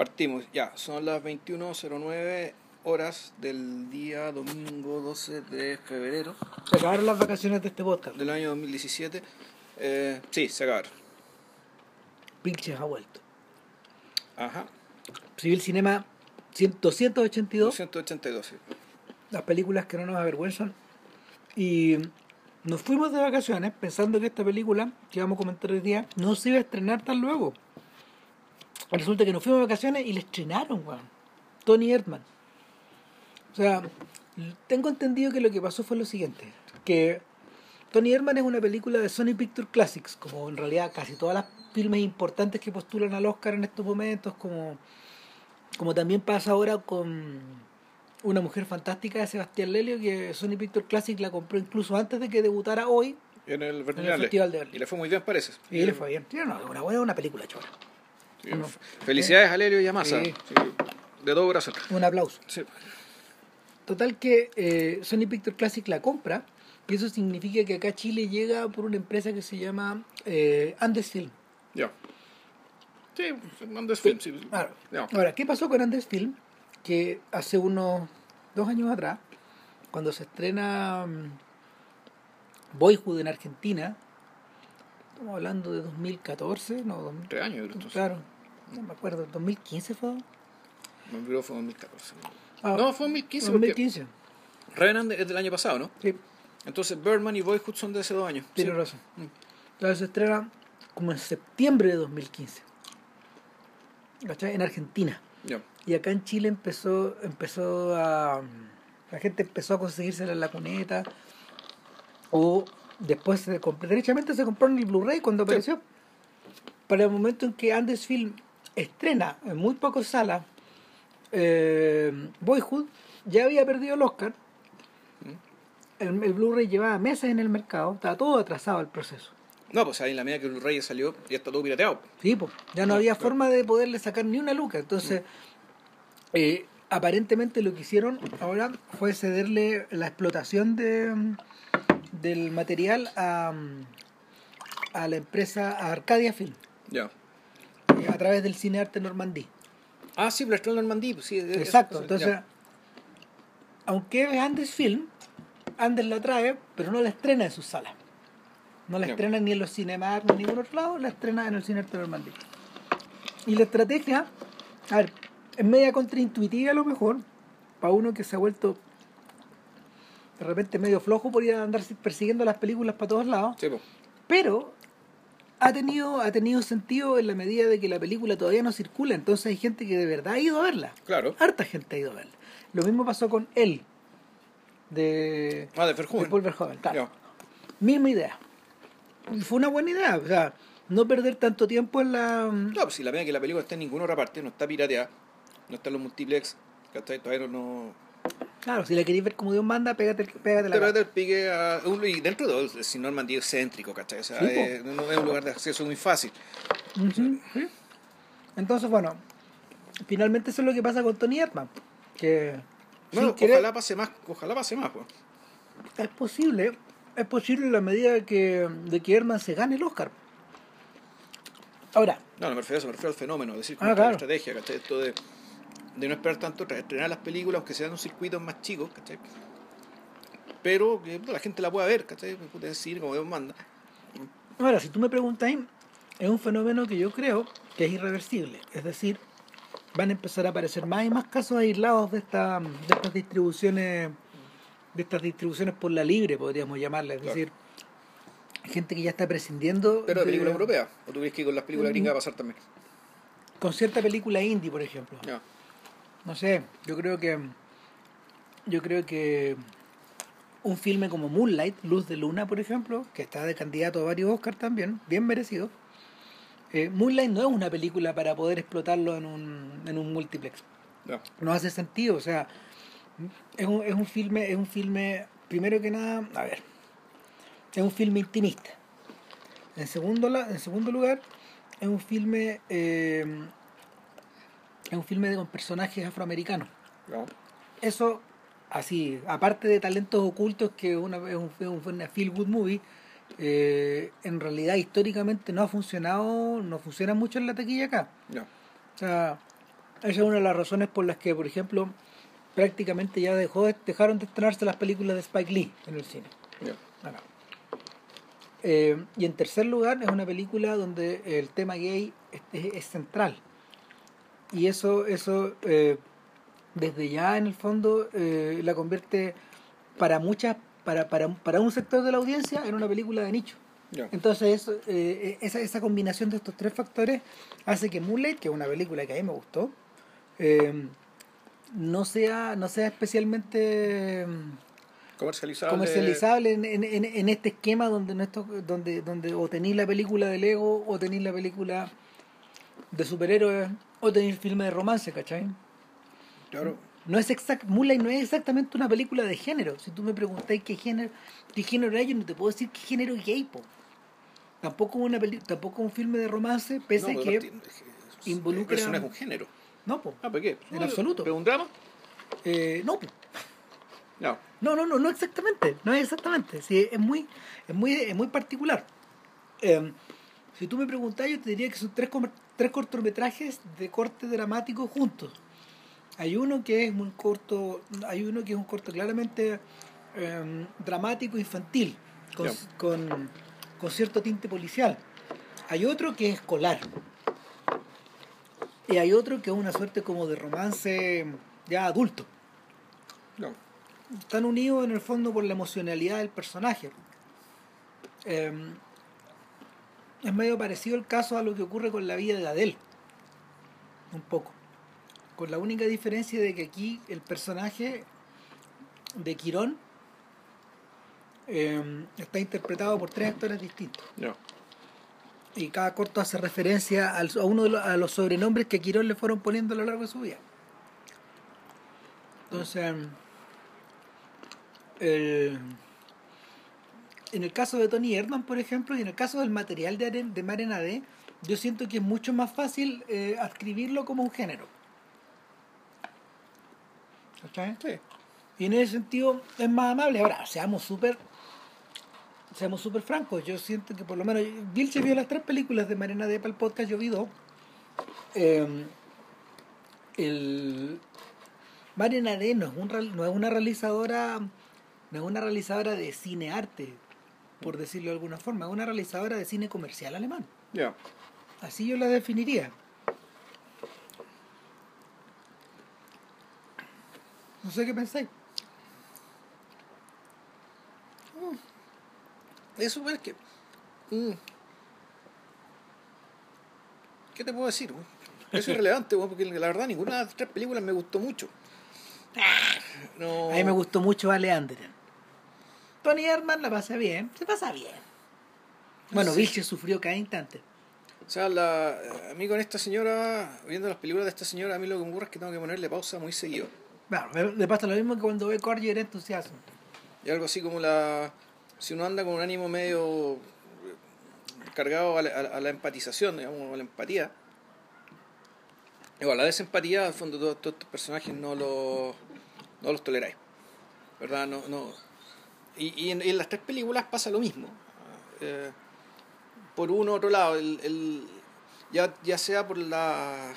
Partimos, ya, son las 21.09 horas del día domingo 12 de febrero Se acabaron las vacaciones de este podcast. del año 2017. Eh, sí, se acabaron. Pinches ha vuelto. Ajá, Civil Cinema 100 282, 282. sí. las películas que no nos avergüenzan. Y nos fuimos de vacaciones pensando que esta película que vamos a comentar hoy día no se iba a estrenar tan luego. Resulta que nos fuimos de vacaciones y la estrenaron, weón. Tony Erdman. O sea, tengo entendido que lo que pasó fue lo siguiente, que Tony Erdman es una película de Sony Picture Classics, como en realidad casi todas las filmes importantes que postulan al Oscar en estos momentos, como, como también pasa ahora con Una Mujer Fantástica de Sebastián Lelio, que Sony Picture Classics la compró incluso antes de que debutara hoy En el en el Berlinale. Festival de Berlín. Y le fue muy bien, parece. Y le fue bien. Sí, no, una buena una película chora. No. Felicidades a Lelio y a Massa. Sí. Sí, De todo corazón. Un aplauso. Sí. Total que eh, Sony Picture Classic la compra y eso significa que acá Chile llega por una empresa que se llama eh, Andes Film. Ya. Sí, Andes Film, sí. Ahora, ¿qué pasó con Andes Film? Que hace unos dos años atrás, cuando se estrena mm, Boyhood en Argentina, estamos hablando de 2014, no, 2000, Tres años, entonces. claro, no me acuerdo, 2015 fue. No, creo fue 2014. Ah, no, fue 2015. porque 2015. Revenant es del año pasado, ¿no? Sí, Entonces Birdman y Boyhood son de hace dos años. tiene Sí. razón. Entonces se estrena como en septiembre de 2015. ¿Cachai? En Argentina. Ya. Y acá en Chile empezó, empezó a. La gente empezó a conseguirse la cuneta. O después se compró. Derechamente se compró en el Blu-ray cuando Sí. apareció. Para el momento en que Andes Film estrena en muy pocas salas eh, Boyhood, ya había perdido el Oscar. El, el Blu-ray llevaba meses en el mercado, estaba todo atrasado el proceso. No, pues ahí en la medida que el Rey salió, ya está todo pirateado. Sí, pues, ya no había claro. forma de poderle sacar ni una luca. Entonces, eh, aparentemente lo que hicieron ahora fue cederle la explotación de, del material a, a la empresa a Arcadia Film, Ya. A través del Cine Arte Normandí. Ah, sí, en Normandía, pues sí. Exacto, es- entonces, ya. aunque es Andes Film, Andes la trae, pero no la estrena en sus salas. No la estrena ni en los Cinemark ni en ningún otro lado, la estrena en el Cine Arte Normandía. Y la estrategia, a ver, es media contraintuitiva a lo mejor, para uno que se ha vuelto de repente medio flojo por ir a andar persiguiendo las películas para todos lados, Sí, pues. pero ha tenido, ha tenido sentido en la medida de que la película todavía no circula, entonces hay gente que de verdad ha ido a verla. Claro. Harta gente ha ido a verla. Lo mismo pasó con él, de, Ah, de de. Paul Verhoeven. claro. Misma idea. Fue una buena idea, o sea, no perder tanto tiempo en la... No, pues si la medida que la película está en ninguna otra parte, no está pirateada, no está en los multiplex, ¿cachai? Todavía no... Claro, si la queréis ver como Dios manda, pégate, pégate la... Te mete el pique a... Y dentro de todo, si Normandía es céntrico, ¿cachai? O sea, Sí, eh, no es un lugar de acceso muy fácil. Entonces, bueno, finalmente eso es lo que pasa con Tony Erdman, que No, sin querer- ojalá pase más, ojalá pase más, pues. es posible, es posible en la medida que, de que Erdman se gane el Oscar. Ahora, No, no me refiero a eso, me refiero al fenómeno, es decir, Ah, como claro. la estrategia, ¿cachai? Esto de, de no esperar tanto, estrenar las películas, aunque sean unos circuitos más chicos, ¿cachai? Pero que la gente la pueda ver, ¿cachai? Puede decir como Dios manda. Ahora, si tú me preguntas, es un fenómeno que yo creo que es irreversible. Es decir, van a empezar a aparecer más y más casos aislados de, esta, de estas distribuciones de estas distribuciones por la libre, podríamos llamarla. Es Claro. decir, hay gente que ya está prescindiendo Pero de película europea, o tú crees que con las películas gringas va a pasar también. con cierta película indie, por ejemplo. No sé, yo creo que yo creo que un filme como Moonlight, Luz de Luna, por ejemplo, que está de candidato a varios Oscars también, bien merecido. eh, Moonlight no es una película para poder explotarlo en un, en un multiplex. No hace sentido, o sea, es un, es un filme, es un filme, primero que nada, a ver, es un filme intimista. En segundo, la- en segundo lugar, es un filme eh, es un filme con personajes afroamericanos. Ya. Eso, así, aparte de talentos ocultos, que una, es, un, es una feel good movie, eh, en realidad históricamente no ha funcionado, no funciona mucho en la taquilla acá. Ya. O sea, Esa es una de las razones por las que, por ejemplo, prácticamente ya dejó de- dejaron de estrenarse las películas de Spike Lee en el cine. Acá. Eh, y en tercer lugar, es una película donde el tema gay es, es- es central. Y eso, eso eh, desde ya en el fondo eh, la convierte para muchas, para, para, para un sector de la audiencia en una película de nicho. Ya. Entonces, eso, eh, esa, esa combinación de estos tres factores hace que Moonlight, que es una película que a mí me gustó, eh, no sea no sea especialmente mm, Comercializable. comercializable en, en, en, en este esquema donde no esto, donde donde o tenéis la película de Lego o tenéis la película de superhéroes o tenéis filme de romance, ¿cachai? Claro. No es exact, Moonlight no es exactamente una película de género. Si tú me preguntáis qué género, qué género era, yo no te puedo decir qué género es gay, po. Tampoco una peli, tampoco un filme de romance, pese No, que pero es- involucra- Eso no es un género. no, po. Ah, ¿por qué? En absoluto. ¿Pero un drama? Eh, no, po. No. No, no, no, no exactamente, no es exactamente. Sí, es muy, es muy, es muy particular. Eh, si tú me preguntas, yo te diría que son tres, tres cortometrajes de corte dramático juntos. Hay uno que es un corto, hay uno que es un corto claramente eh, dramático infantil, con, con, con cierto tinte policial. Hay otro que es escolar. Y hay otro que es una suerte como de romance ya adulto No. están unidos en el fondo por la emocionalidad del personaje. Eh, es medio parecido el caso a lo que ocurre con la vida de Adele. Un poco. Con la única diferencia de que aquí el personaje de Quirón eh, está interpretado por tres actores distintos. No. Y cada corto hace referencia al- a uno de los, a los sobrenombres que Quirón le fueron poniendo a lo largo de su vida. Entonces, el- en el caso de Tony Erdman, por ejemplo, y en el caso del material de, Aren- de Maren AD, yo siento que es mucho más fácil eh, adscribirlo como un género. ¿Cachai? Sí. Y en ese sentido es más amable. Ahora, seamos súper seamos súper francos. Yo siento que por lo menos Vilche vio las tres películas de Marina de para el podcast, yo vi dos. Eh, el Marina D no es, un, no es una realizadora no es una realizadora de cine arte, por decirlo de alguna forma, es una realizadora de cine comercial alemán. Ya. Así yo la definiría. No sé qué pensáis. Eso es que. mm. ¿Qué te puedo decir? güey? Eso es irrelevante, güey, porque la verdad ninguna de las tres películas me gustó mucho. No. A mí me gustó mucho Vale Anderen. Tony Herman la pasa bien, se pasa bien. Bueno, Sí. Vilche sufrió cada instante. O sea, la, a mí con esta señora, viendo las películas de esta señora, a mí lo que me ocurre es que tengo que ponerle pausa muy seguido. Bueno, me- le pasa lo mismo que cuando ve Corgi era entusiasmo. Y algo así como la. Si uno anda con un ánimo medio eh, cargado a la, a empatización, digamos, a la empatía. Igual, la desempatía, al fondo, todos, todos estos personajes no los, no los toleráis. ¿Verdad? No, no. Y, y en, las tres películas pasa lo mismo. Eh, por uno u otro lado, el, el- ya, ya sea por la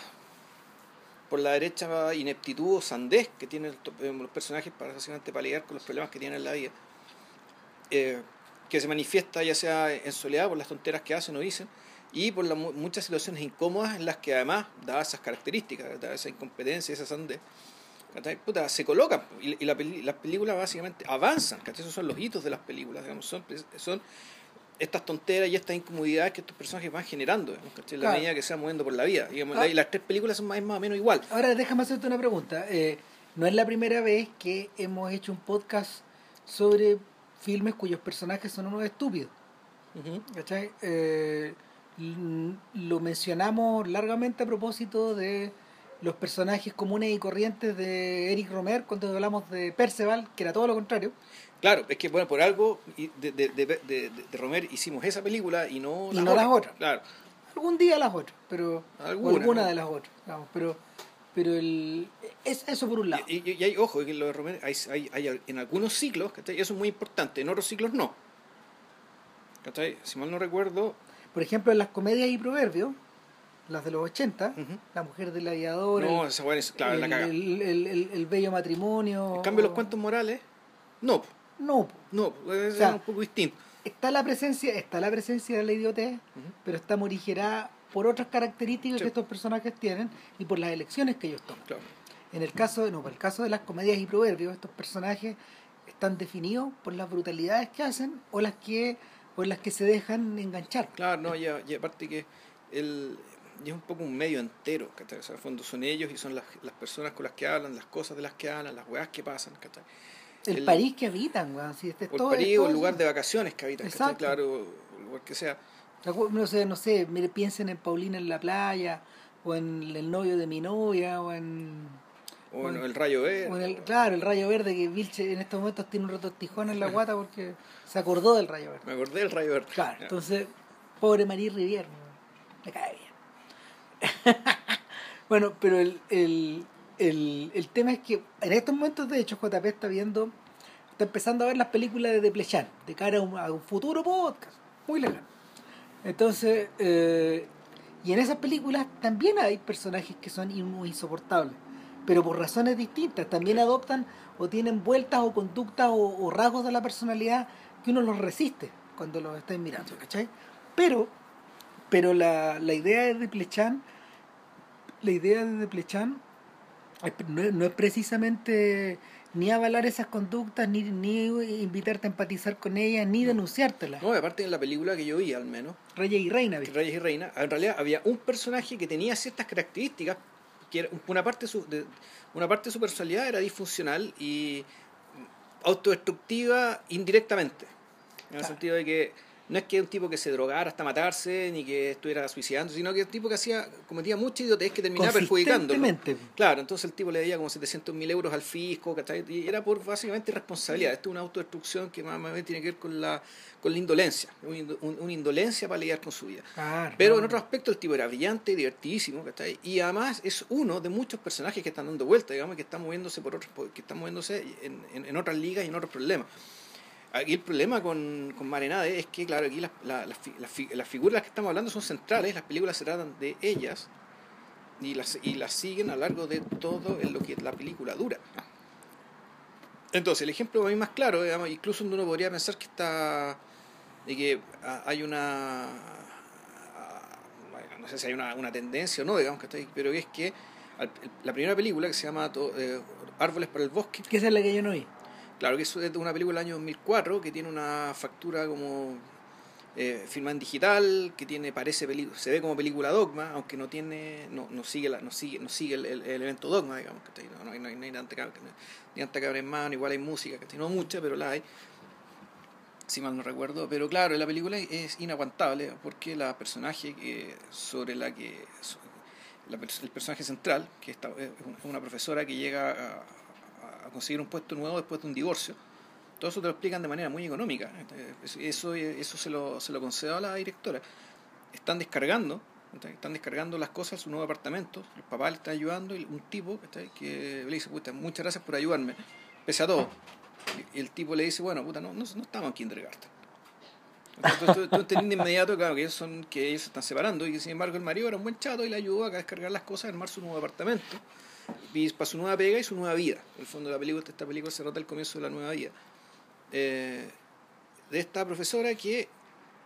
por la derecha ineptitud o sandez que tienen eh, los personajes para, básicamente para lidiar con los problemas que tienen en la vida, eh, que se manifiesta ya sea en soledad por las tonteras que hacen o dicen, y por las mu- muchas situaciones incómodas en las que además, dadas esas características, esa incompetencia, esa sandez, ¿cachai? Puta, se colocan y, y la peli- las películas básicamente avanzan, ¿cachai? esos son los hitos de las películas, digamos, son, son estas tonteras y estas incomodidades que estos personajes van generando, digamos, ¿cachai? la Claro. medida que se van moviendo por la vida. Digamos, Ah. Y las tres películas son más, más o menos igual. Ahora déjame hacerte una pregunta. Eh, no es la primera vez que hemos hecho un podcast sobre filmes cuyos personajes son unos estúpidos. ¿cachai? Eh, lo mencionamos largamente a propósito de los personajes comunes y corrientes de Eric Romer cuando hablamos de Perceval, que era todo lo contrario. Claro, es que bueno, por algo de, de, de, de, Romer hicimos esa película y no, Y no las otras. Claro. Algún día las otras, pero Alguna, alguna ¿no? de las otras, digamos, pero pero el es eso por un lado. Y, y- y hay, ojo, que lo de Romer hay, hay, hay en algunos ciclos, ¿cachai? eso es muy importante, en otros ciclos no. ¿Cachai? Si mal no recuerdo, Por ejemplo, en las comedias y proverbios, las de los 80, Ujú. La mujer del aviador, No, el, es claro, el, la caga. el, el- el- el bello matrimonio. En cambio, los o- cuentos morales, no, No, no, es O sea, un poco distinto. está la presencia, está la presencia de la idiotez, pero está morigerada por otras características Sí. que estos personajes tienen y por las elecciones que ellos toman. Claro. En el caso, no, el caso de las comedias y proverbios, estos personajes están definidos por las brutalidades que hacen o las que o las que se dejan enganchar. Claro, no, y aparte que el, y es un poco un medio entero, ¿cachai? O sea, en el fondo son ellos y son las, las personas con las que hablan, las cosas de las que hablan, las weas que pasan, ¿cachai? El, El- París que habitan, weón. Si este es O el todo, París es o el lugar de vacaciones que habitan, ¿cachai? Claro, el lugar que sea. No sé, no sé, mire, piensen en Paulina en la playa, o en el novio de mi novia, o en, O en el rayo verde. o en el, claro, el rayo verde que Vilche en estos momentos tiene un retortijón en la guata porque se acordó del rayo verde. Me acordé del rayo verde. Claro, entonces, pobre María Rivière, me cae bien. bueno, pero el, el, el, el tema es que en estos momentos, de hecho, JP está viendo, está empezando a ver las películas de Deplechan, de cara a un, a un futuro podcast, muy legal. Entonces, eh, y en esas películas también hay personajes que son in- insoportables, pero por razones distintas. También adoptan o tienen vueltas o conductas o, o rasgos de la personalidad que uno los resiste cuando los está mirando, ¿cachai? Pero, pero la, la idea de Deplechan, la idea de Deplechan es- no, es- no es precisamente ni avalar esas conductas, ni, ni invitarte a empatizar con ellas, ni denunciártelas. No, aparte en la película que yo vi, al menos, Reyes y Reina, ¿viste? Reyes y Reinas, en realidad había un personaje que tenía ciertas características, que era una parte de su, de- una parte de su personalidad era disfuncional y autodestructiva indirectamente. En el sentido de que no es que un tipo que se drogara hasta matarse, ni que estuviera suicidando, sino que un tipo que hacía, cometía mucha idiotez que terminaba perjudicándolo. Claro, entonces el tipo le debía como 700 mil euros al fisco, ¿cachai? Y era por básicamente irresponsabilidad. Esto es una autodestrucción que más, bien tiene que ver con la, con la indolencia, un un- una indolencia para lidiar con su vida. Claro, Pero en otro aspecto el tipo era brillante, divertidísimo, ¿cachai? Y además es uno de muchos personajes que están dando vueltas, digamos, que están moviéndose por otros, que están moviéndose en, en- en otras ligas y en otros problemas. Aquí el problema con, con Marenade es que, claro, aquí las, la- las las las figuras que estamos hablando son centrales, las películas se tratan de ellas y las, y las siguen a lo largo de todo en lo que la película dura. Entonces, el ejemplo para mí más claro, digamos, incluso uno podría pensar que está de que ah, hay una ah, no sé si hay una, una tendencia o no, digamos, que ahí, pero es que la primera película que se llama eh, Árboles para el Bosque, Que esa es la que yo no vi. Claro que es una película del año 2004 que tiene una factura como eh, filmada en digital, que tiene parece se ve como película dogma, aunque no tiene no, no sigue la, no sigue no sigue el, el- evento dogma, digamos, que no, no hay no hay, tanta cab- ni tanta cabra en mano, igual hay música, que no mucha, pero la hay. Si mal no recuerdo, pero claro, la película es inaguantable porque la personaje que sobre la que la el personaje central, que es una profesora que llega a, a conseguir un puesto nuevo después de un divorcio. Todo eso te lo explican de manera muy económica. Este, Eso, eso se, lo, se lo concedo a la directora. Están descargando, están descargando las cosas su nuevo apartamento. El papá le está ayudando y un tipo que le dice, puta, muchas gracias por ayudarme, pese a todo. Y el tipo le dice, bueno, puta, no, no, no estamos en kindergarten. Entonces tú, tú de inmediato claro, que, ellos son, que ellos se están separando y que sin embargo el marido era un buen chato y le ayudó a descargar las cosas, a armar su nuevo apartamento para su nueva pega y su nueva vida. El fondo de la película, esta película se trata del comienzo de la nueva vida. Eh, de esta profesora que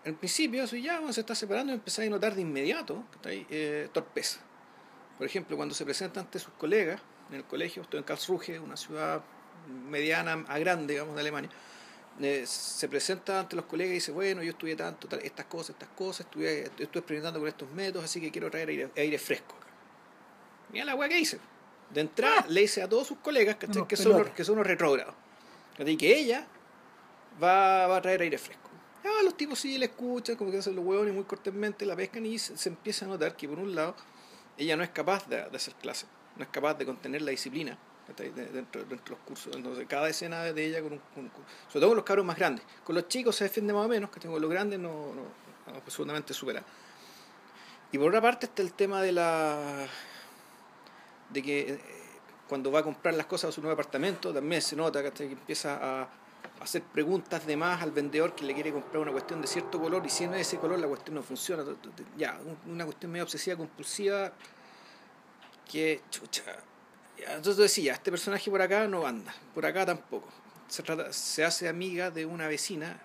al principio se está separando y empieza a notar de inmediato eh, torpeza. Por ejemplo, cuando se presenta ante sus colegas en el colegio, estoy en Karlsruhe, una ciudad mediana a grande, digamos, de Alemania, eh, se presenta ante los colegas y dice, bueno, yo estudié tanto, estas cosas, estas cosas, estuve, estoy experimentando con estos métodos, así que quiero traer aire, aire fresco. acá". Mira la weá que hice. De entrada le dice a todos sus colegas ¿cachai? Unos que, son, los- que son los retrógrados. ¿cachai? Que ella va, va a traer aire fresco. Ah, los tipos sí le escuchan, como que hacen los huevones muy cortésmente, la pescan y se, se empieza a notar que por un lado ella no es capaz de, de hacer clase, no es capaz de contener la disciplina dentro, dentro de los cursos. Entonces, cada escena de ella, con un, con- con- sobre todo con los cabros más grandes. Con los chicos se defiende más o menos, que con los grandes no, no, no, absolutamente supera. Y por otra parte está el tema de la de que eh, cuando va a comprar las cosas a su nuevo apartamento también se nota que empieza a, hacer preguntas de más al vendedor que le quiere comprar una cuestión de cierto color y si no es ese color la cuestión no funciona. Ya, una cuestión medio obsesiva, compulsiva que, chucha, entonces decía, este personaje por acá no anda, por acá tampoco. Se, trata, se hace amiga de una vecina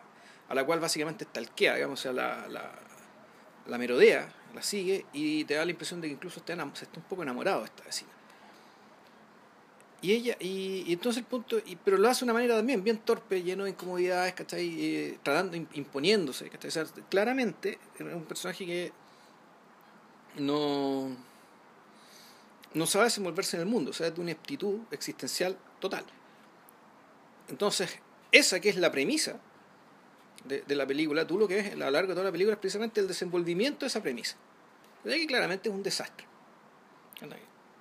a la cual básicamente talquea, digamos, o sea, la, la, la merodea, la sigue y te da la impresión de que incluso está, se está un poco enamorado de esta vecina. Y ella, y, entonces el punto, y, pero lo hace de una manera también bien torpe, lleno de incomodidades, ¿cachai? Eh, tratando, imponiéndose, ¿cachai? claramente es un personaje que no, no sabe desenvolverse en el mundo, o sea, de una aptitud existencial total. Entonces, esa que es la premisa de, de, la película, tú lo que ves a lo largo de toda la película es precisamente el desenvolvimiento de esa premisa. De que claramente es un desastre.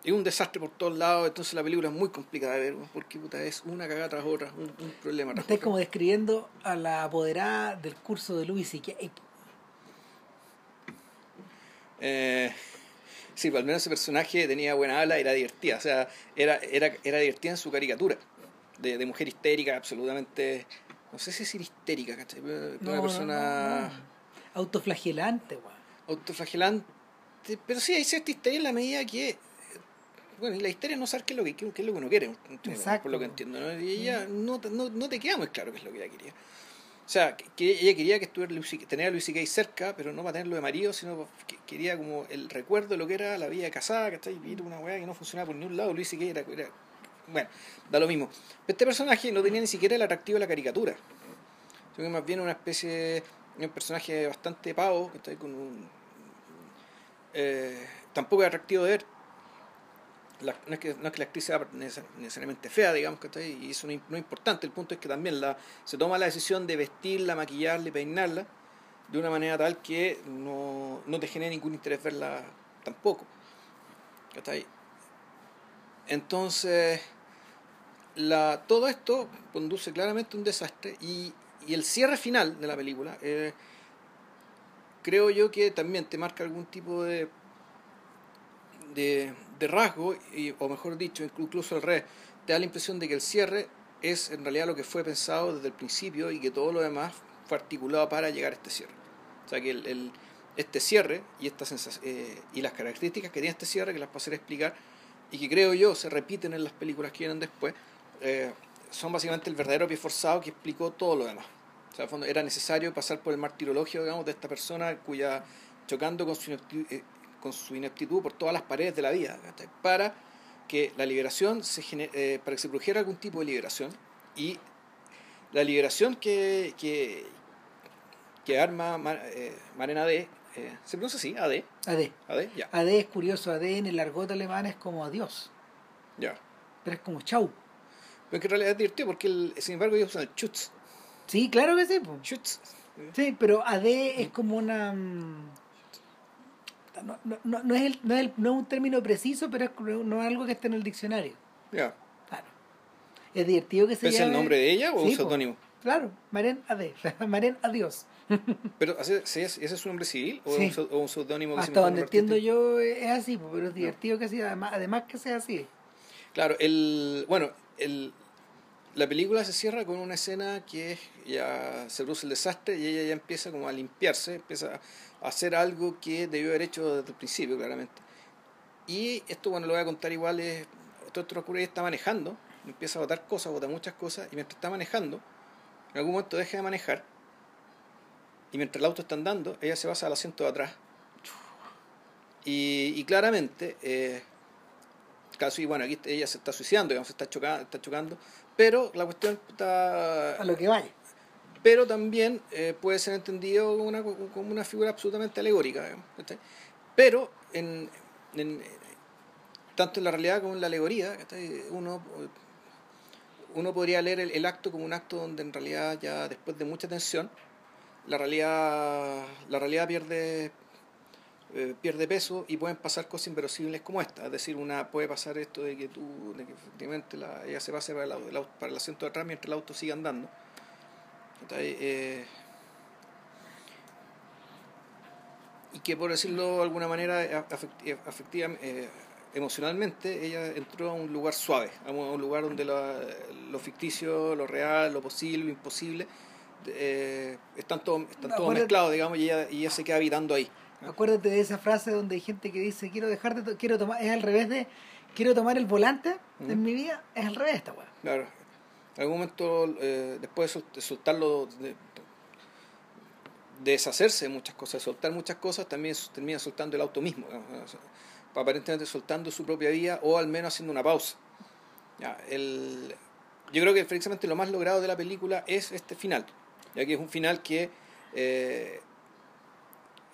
Es un desastre por todos lados, entonces la película es muy complicada de ver, porque puta, es una cagada tras otra, un, problema tras Estás como describiendo a la apoderada del curso de Luis y eh, sí, pues, al menos ese personaje tenía buena ala, era divertida, o sea, era, era, era divertida en su caricatura, de, de mujer histérica, absolutamente, no sé si decir histérica, ¿cachai? una persona... Autoflagelante, weón. Autoflagelante, pero sí, hay cierta histeria en la medida que bueno, y la histeria no saber qué es lo que, qué, es lo que uno quiere, por lo que entiendo. ¿no? Y ella no, no, no, te queda muy claro qué es lo que ella quería. O sea, que ella quería que estuviera tener a Luis Gay cerca, pero no para tenerlo de marido, sino que quería como el recuerdo de lo que era la vida casada, que está Y una weá que no funcionaba por ningún lado. Luis Gay era, era, Bueno, da lo mismo. Este personaje no tenía ni siquiera el atractivo de la caricatura. Sino que más bien una especie. de un personaje bastante pavo, que está ahí con un. Eh, tampoco es atractivo de ver no, es que, no es que la actriz sea necesariamente fea, digamos, que y eso no, es importante, el punto es que también la, se toma la decisión de vestirla, maquillarla y peinarla de una manera tal que no, no te genere ningún interés verla tampoco. Entonces, la, todo esto conduce claramente a un desastre y, y el cierre final de la película eh, creo yo que también te marca algún tipo de, de, de rasgo, y, o mejor dicho, incluso el revés, te da la impresión de que el cierre es en realidad lo que fue pensado desde el principio y que todo lo demás fue articulado para llegar a este cierre. O sea que el, este cierre y, esta eh, y las características que tiene este cierre, que las pasaré a explicar, y que creo yo se repiten en las películas que vienen después, eh, son básicamente el verdadero pie forzado que explicó todo lo demás. O sea, fondo, era necesario pasar por el martirologio, digamos, de esta persona cuya, chocando con su eh, con su ineptitud por todas las paredes de la vida, para que la liberación se eh, para que se produjera algún tipo de liberación y la liberación que, que, que arma eh, Marena D, eh, ¿se pronuncia así? AD. AD. AD, ya. AD es curioso, AD en el argot alemán es como adiós. Ya. Pero es como chau. Pero que en realidad es divertido porque, sin embargo, ellos usan el chutz. Sí, claro que sí. Chutz. Sí, pero AD es como una. No, no, no, no, es el, no, es no es un término preciso, pero es, no es algo que esté en el diccionario. Ya. Claro. Es divertido que se ¿Es el nombre de ella o un seudónimo? Claro, Maren Ade, Maren Adiós. ¿Pero ese, ese es su nombre civil o, un seudónimo que Hasta donde entiendo yo es así, pero es divertido que sea, además, además que sea así. Claro, el, bueno, el, la película se cierra con una escena que ya se produce el desastre y ella ya empieza como a limpiarse, empieza hacer algo que debió haber hecho desde el principio, claramente. Y esto, bueno, lo voy a contar igual, es, ocurre, ella está manejando, empieza a botar cosas, bota muchas cosas, y mientras está manejando, en algún momento deja de manejar, y mientras el auto está andando, ella se pasa al asiento de atrás. Y, y claramente, eh, caso, y bueno, aquí ella se está suicidando, digamos, se está chocando, está chocando, pero la cuestión está... A lo que vaya pero también eh, puede ser entendido como una, como una figura absolutamente alegórica. Pero, en, en, tanto en la realidad como en la alegoría, uno, uno podría leer el, acto como un acto donde en realidad ya después de mucha tensión, la realidad, la realidad pierde, eh, pierde peso y pueden pasar cosas inverosímiles como esta. Es decir, una puede pasar esto de que tú, de que efectivamente la, ella se pase para el, para el asiento de atrás mientras el auto sigue andando eh, y que por decirlo de alguna manera afectiva, eh, emocionalmente ella entró a un lugar suave, a un lugar donde lo, lo ficticio, lo real, lo posible, lo imposible, eh, están todos están todo mezclados, digamos, y ella, y ella se queda habitando ahí. Acuérdate de esa frase donde hay gente que dice, quiero dejar de, quiero tomar, es al revés de, quiero tomar el volante en mi vida, es al revés esta weá. Claro. En algún momento, eh, después de soltarlo, de, deshacerse de muchas cosas, soltar muchas cosas, también termina soltando el auto mismo. aparentemente soltando su propia vida o al menos haciendo una pausa. Ya, el, yo creo que precisamente lo más logrado de la película es este final, ya que es un final que eh,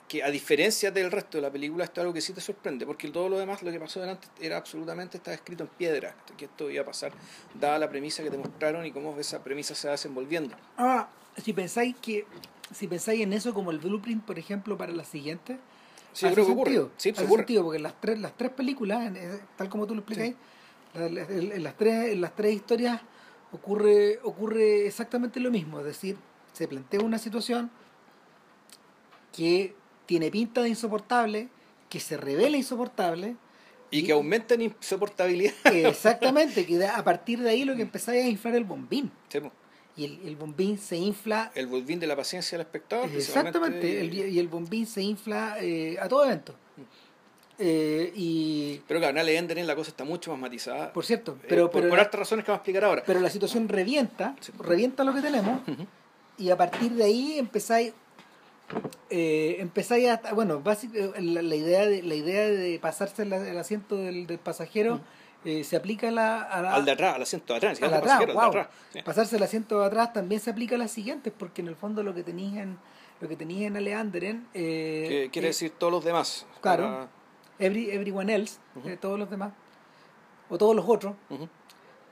que a diferencia del resto de la película, esto es algo que sí te sorprende, porque todo lo demás, lo que pasó delante, era absolutamente, estaba escrito en piedra, que esto iba a pasar, dada la premisa que te mostraron y cómo esa premisa se va desenvolviendo. Ah, si pensáis que, si pensáis en eso como el blueprint, por ejemplo, para la siguiente, sí, creo que ocurre. Sí, hace sentido, porque las tres, las tres películas, tal como tú lo explicáis, en, las tres, en las tres historias ocurre, ocurre exactamente lo mismo, es decir, se plantea una situación que tiene pinta de insoportable, que se revela insoportable. Y, que aumenta en insoportabilidad. Exactamente, que a partir de ahí lo que empezáis a inflar el bombín. Y el, el, bombín se infla. El bombín de la paciencia del espectador. Exactamente, y el bombín se infla eh, a todo evento. Eh, y... Pero claro, en la cosa está mucho más matizada. Por cierto, pero, eh, por, por razones que vamos a explicar ahora. Pero la situación revienta, revienta lo que tenemos, y a partir de ahí empezáis eh, empezáis a bueno básicamente eh, la, idea de la idea de pasarse el, asiento del, pasajero eh, se aplica a la, al de atrás al asiento de atrás, al atrás, pasarse el asiento de atrás también se aplica a las siguientes porque en el fondo lo que tenéis en lo que tenéis en Aleanderen eh, quiere decir todos los demás claro every, everyone else todos los demás o todos los otros.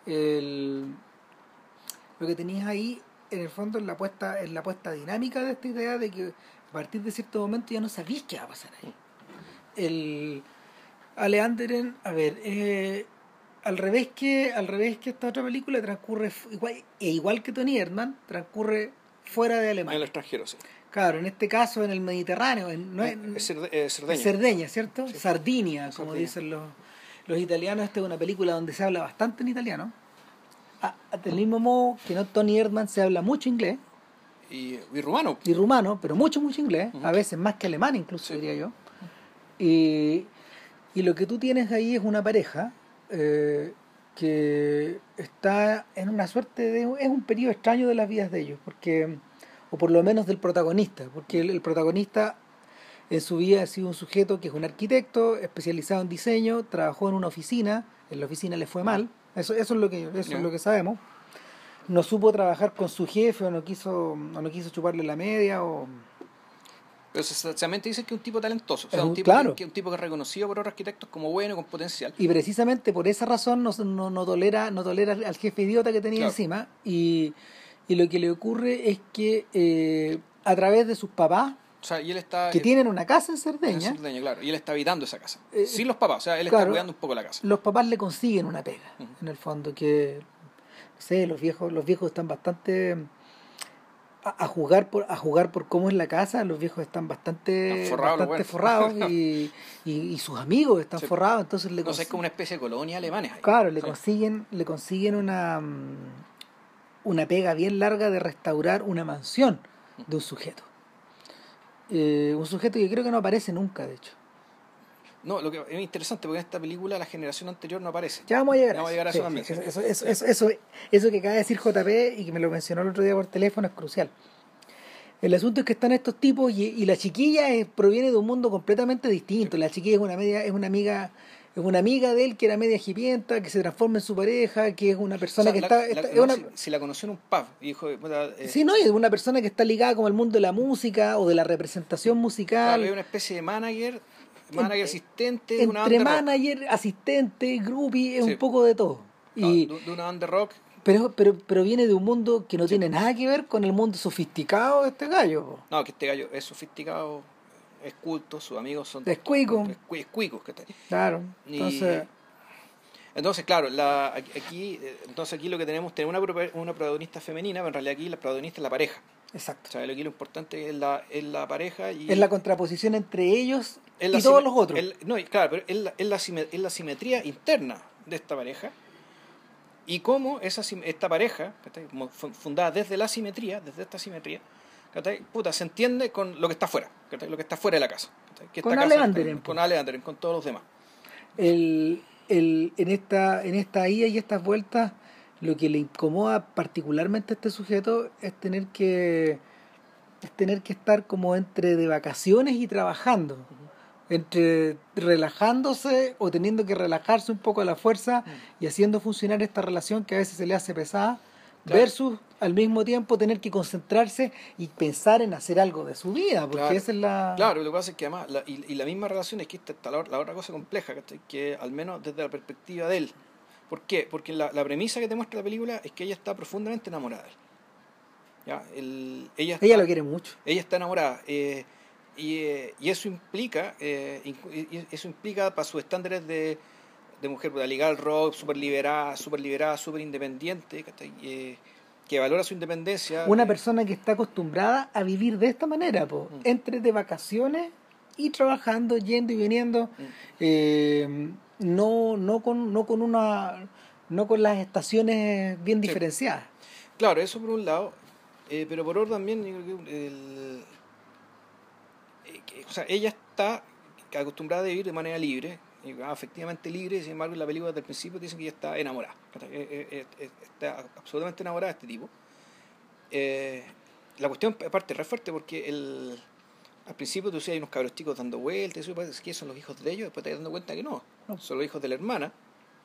El, lo que tenéis ahí en el fondo en la puesta en la puesta dinámica de esta idea de que a partir de cierto momento ya no sabéis qué va a pasar ahí. El Aleanderen a ver eh, al revés que al revés que esta otra película transcurre igual e igual que Tony Erdmann transcurre fuera de Alemania. En el extranjero sí. Claro en este caso en el Mediterráneo en, no es, Cerdeña. Cerdeña cierto Sardinia como dicen los los italianos. Esta es una película donde se habla bastante en italiano del mismo modo que no Tony Erdman se habla mucho inglés. Y, rumano. Y rumano, pero mucho, mucho inglés, a veces más que alemán incluso, diría yo. Y, y, lo que tú tienes ahí es una pareja eh, que está en una suerte de... es un periodo extraño de las vidas de ellos, porque o por lo menos del protagonista, porque el, protagonista en su vida ha sido un sujeto que es un arquitecto especializado en diseño, trabajó en una oficina, en la oficina le fue mal, eso, eso es lo que eso es lo que sabemos. No supo trabajar con su jefe o no quiso o no quiso chuparle la media o pero sencillamente dice que es un tipo talentoso, o sea, un, tipo que, un tipo que es reconocido por otros arquitectos como bueno, con potencial. Y precisamente por esa razón no, no, no tolera no tolera al jefe idiota que tenía encima y, y, lo que le ocurre es que eh, a través de sus papás o sea, y él está, que tienen una casa en Cerdeña. En Cerdeña, claro. Y él está habitando esa casa. Eh, Sin los papás, o sea, él está cuidando un poco la casa. Los papás le consiguen una pega, en el fondo, que, no sé, los viejos, los viejos están bastante... A, jugar por a jugar por cómo es la casa los viejos están bastante bastante forrados y, y, sus amigos están forrados entonces le no sé es como una especie de colonia alemana claro le consiguen le consiguen una mm, una pega bien larga de restaurar una mansión de un sujeto eh, un sujeto que creo que no aparece nunca, de hecho. No, lo que es interesante porque en esta película la generación anterior no aparece. Ya vamos a llegar, a, llegar a eso también. Eso, eso, eso, que acaba de decir JP y que me lo mencionó el otro día por teléfono es crucial. El asunto es que están estos tipos y, la chiquilla proviene de un mundo completamente distinto. La chiquilla es una media, es una amiga es una amiga de él que era media hipienta, que se transforma en su pareja, que es una persona que está... si, la conoció en un pub, hijo eh, Sí, no, es una persona que está ligada con el mundo de la música o de la representación musical. es una especie de manager, manager asistente. Entre manager, asistente, groupie, es un poco de todo. Y, de, una banda rock. Pero, pero, pero viene de un mundo que no tiene nada que ver con el mundo sofisticado de este gallo. No, que este gallo es sofisticado es culto, sus amigos son... Es cuico. Es cuicos. Que claro, entonces... Entonces, claro, la, aquí, entonces aquí lo que tenemos, tenemos una, una protagonista femenina, pero en realidad aquí la protagonista es la pareja. Exacto. O sea, aquí lo importante es la, es la pareja y... Es la contraposición entre ellos y todos los otros. el- no, y claro, pero es la, es, la es la simetría interna de esta pareja y cómo esa, esta pareja, fundada desde la simetría, desde esta simetría, ¿cachai? Puta, se entiende con lo que está fuera, ¿cachai? lo que está fuera de la casa. Con Ale Anderen, Con. Ale Anderen, con todos los demás. el, el, en esta en esta ida y estas vueltas lo que le incomoda particularmente a este sujeto es tener que es tener que estar como entre de vacaciones y trabajando entre relajándose o teniendo que relajarse un poco a la fuerza y haciendo funcionar esta relación que a veces se le hace pesada Claro. versus al mismo tiempo tener que concentrarse y pensar en hacer algo de su vida porque Claro. esa es la Claro, lo que pasa es que además, la- y, y la misma relación es que esta está la, la otra cosa compleja, ¿cachai? que al menos desde la perspectiva de él. ¿Por qué? Porque la, la premisa que te muestra la película es que ella está profundamente enamorada de él. ¿Ya? El- ella, ella lo quiere mucho ella está enamorada. eh, y, eh, y eso implica, eh, y- eso implica para sus estándares de, de mujer puta, ligada al rock, súper liberada, súper liberada, súper independiente, ¿cachai? Que valora su independencia. una eh, persona que está acostumbrada a vivir de esta manera, po, Mm. entre de vacaciones y trabajando, yendo y viniendo, Mm. eh, no, no con, no con una, no con las estaciones bien Sí. diferenciadas. Claro, eso por un lado, eh, pero por otro también, yo creo que el- eh, que- o sea, ella está acostumbrada a vivir de manera libre, ah, efectivamente libre, sin embargo en la película desde el principio dicen que ella está enamorada. Eh, eh, eh, está absolutamente enamorada de este tipo. Eh, la cuestión aparte es re fuerte porque el, al principio tú decías hay unos cabros chicos dando vueltas, y eso parece que son los hijos de ellos, después te das dando cuenta que no, No. son los hijos de la hermana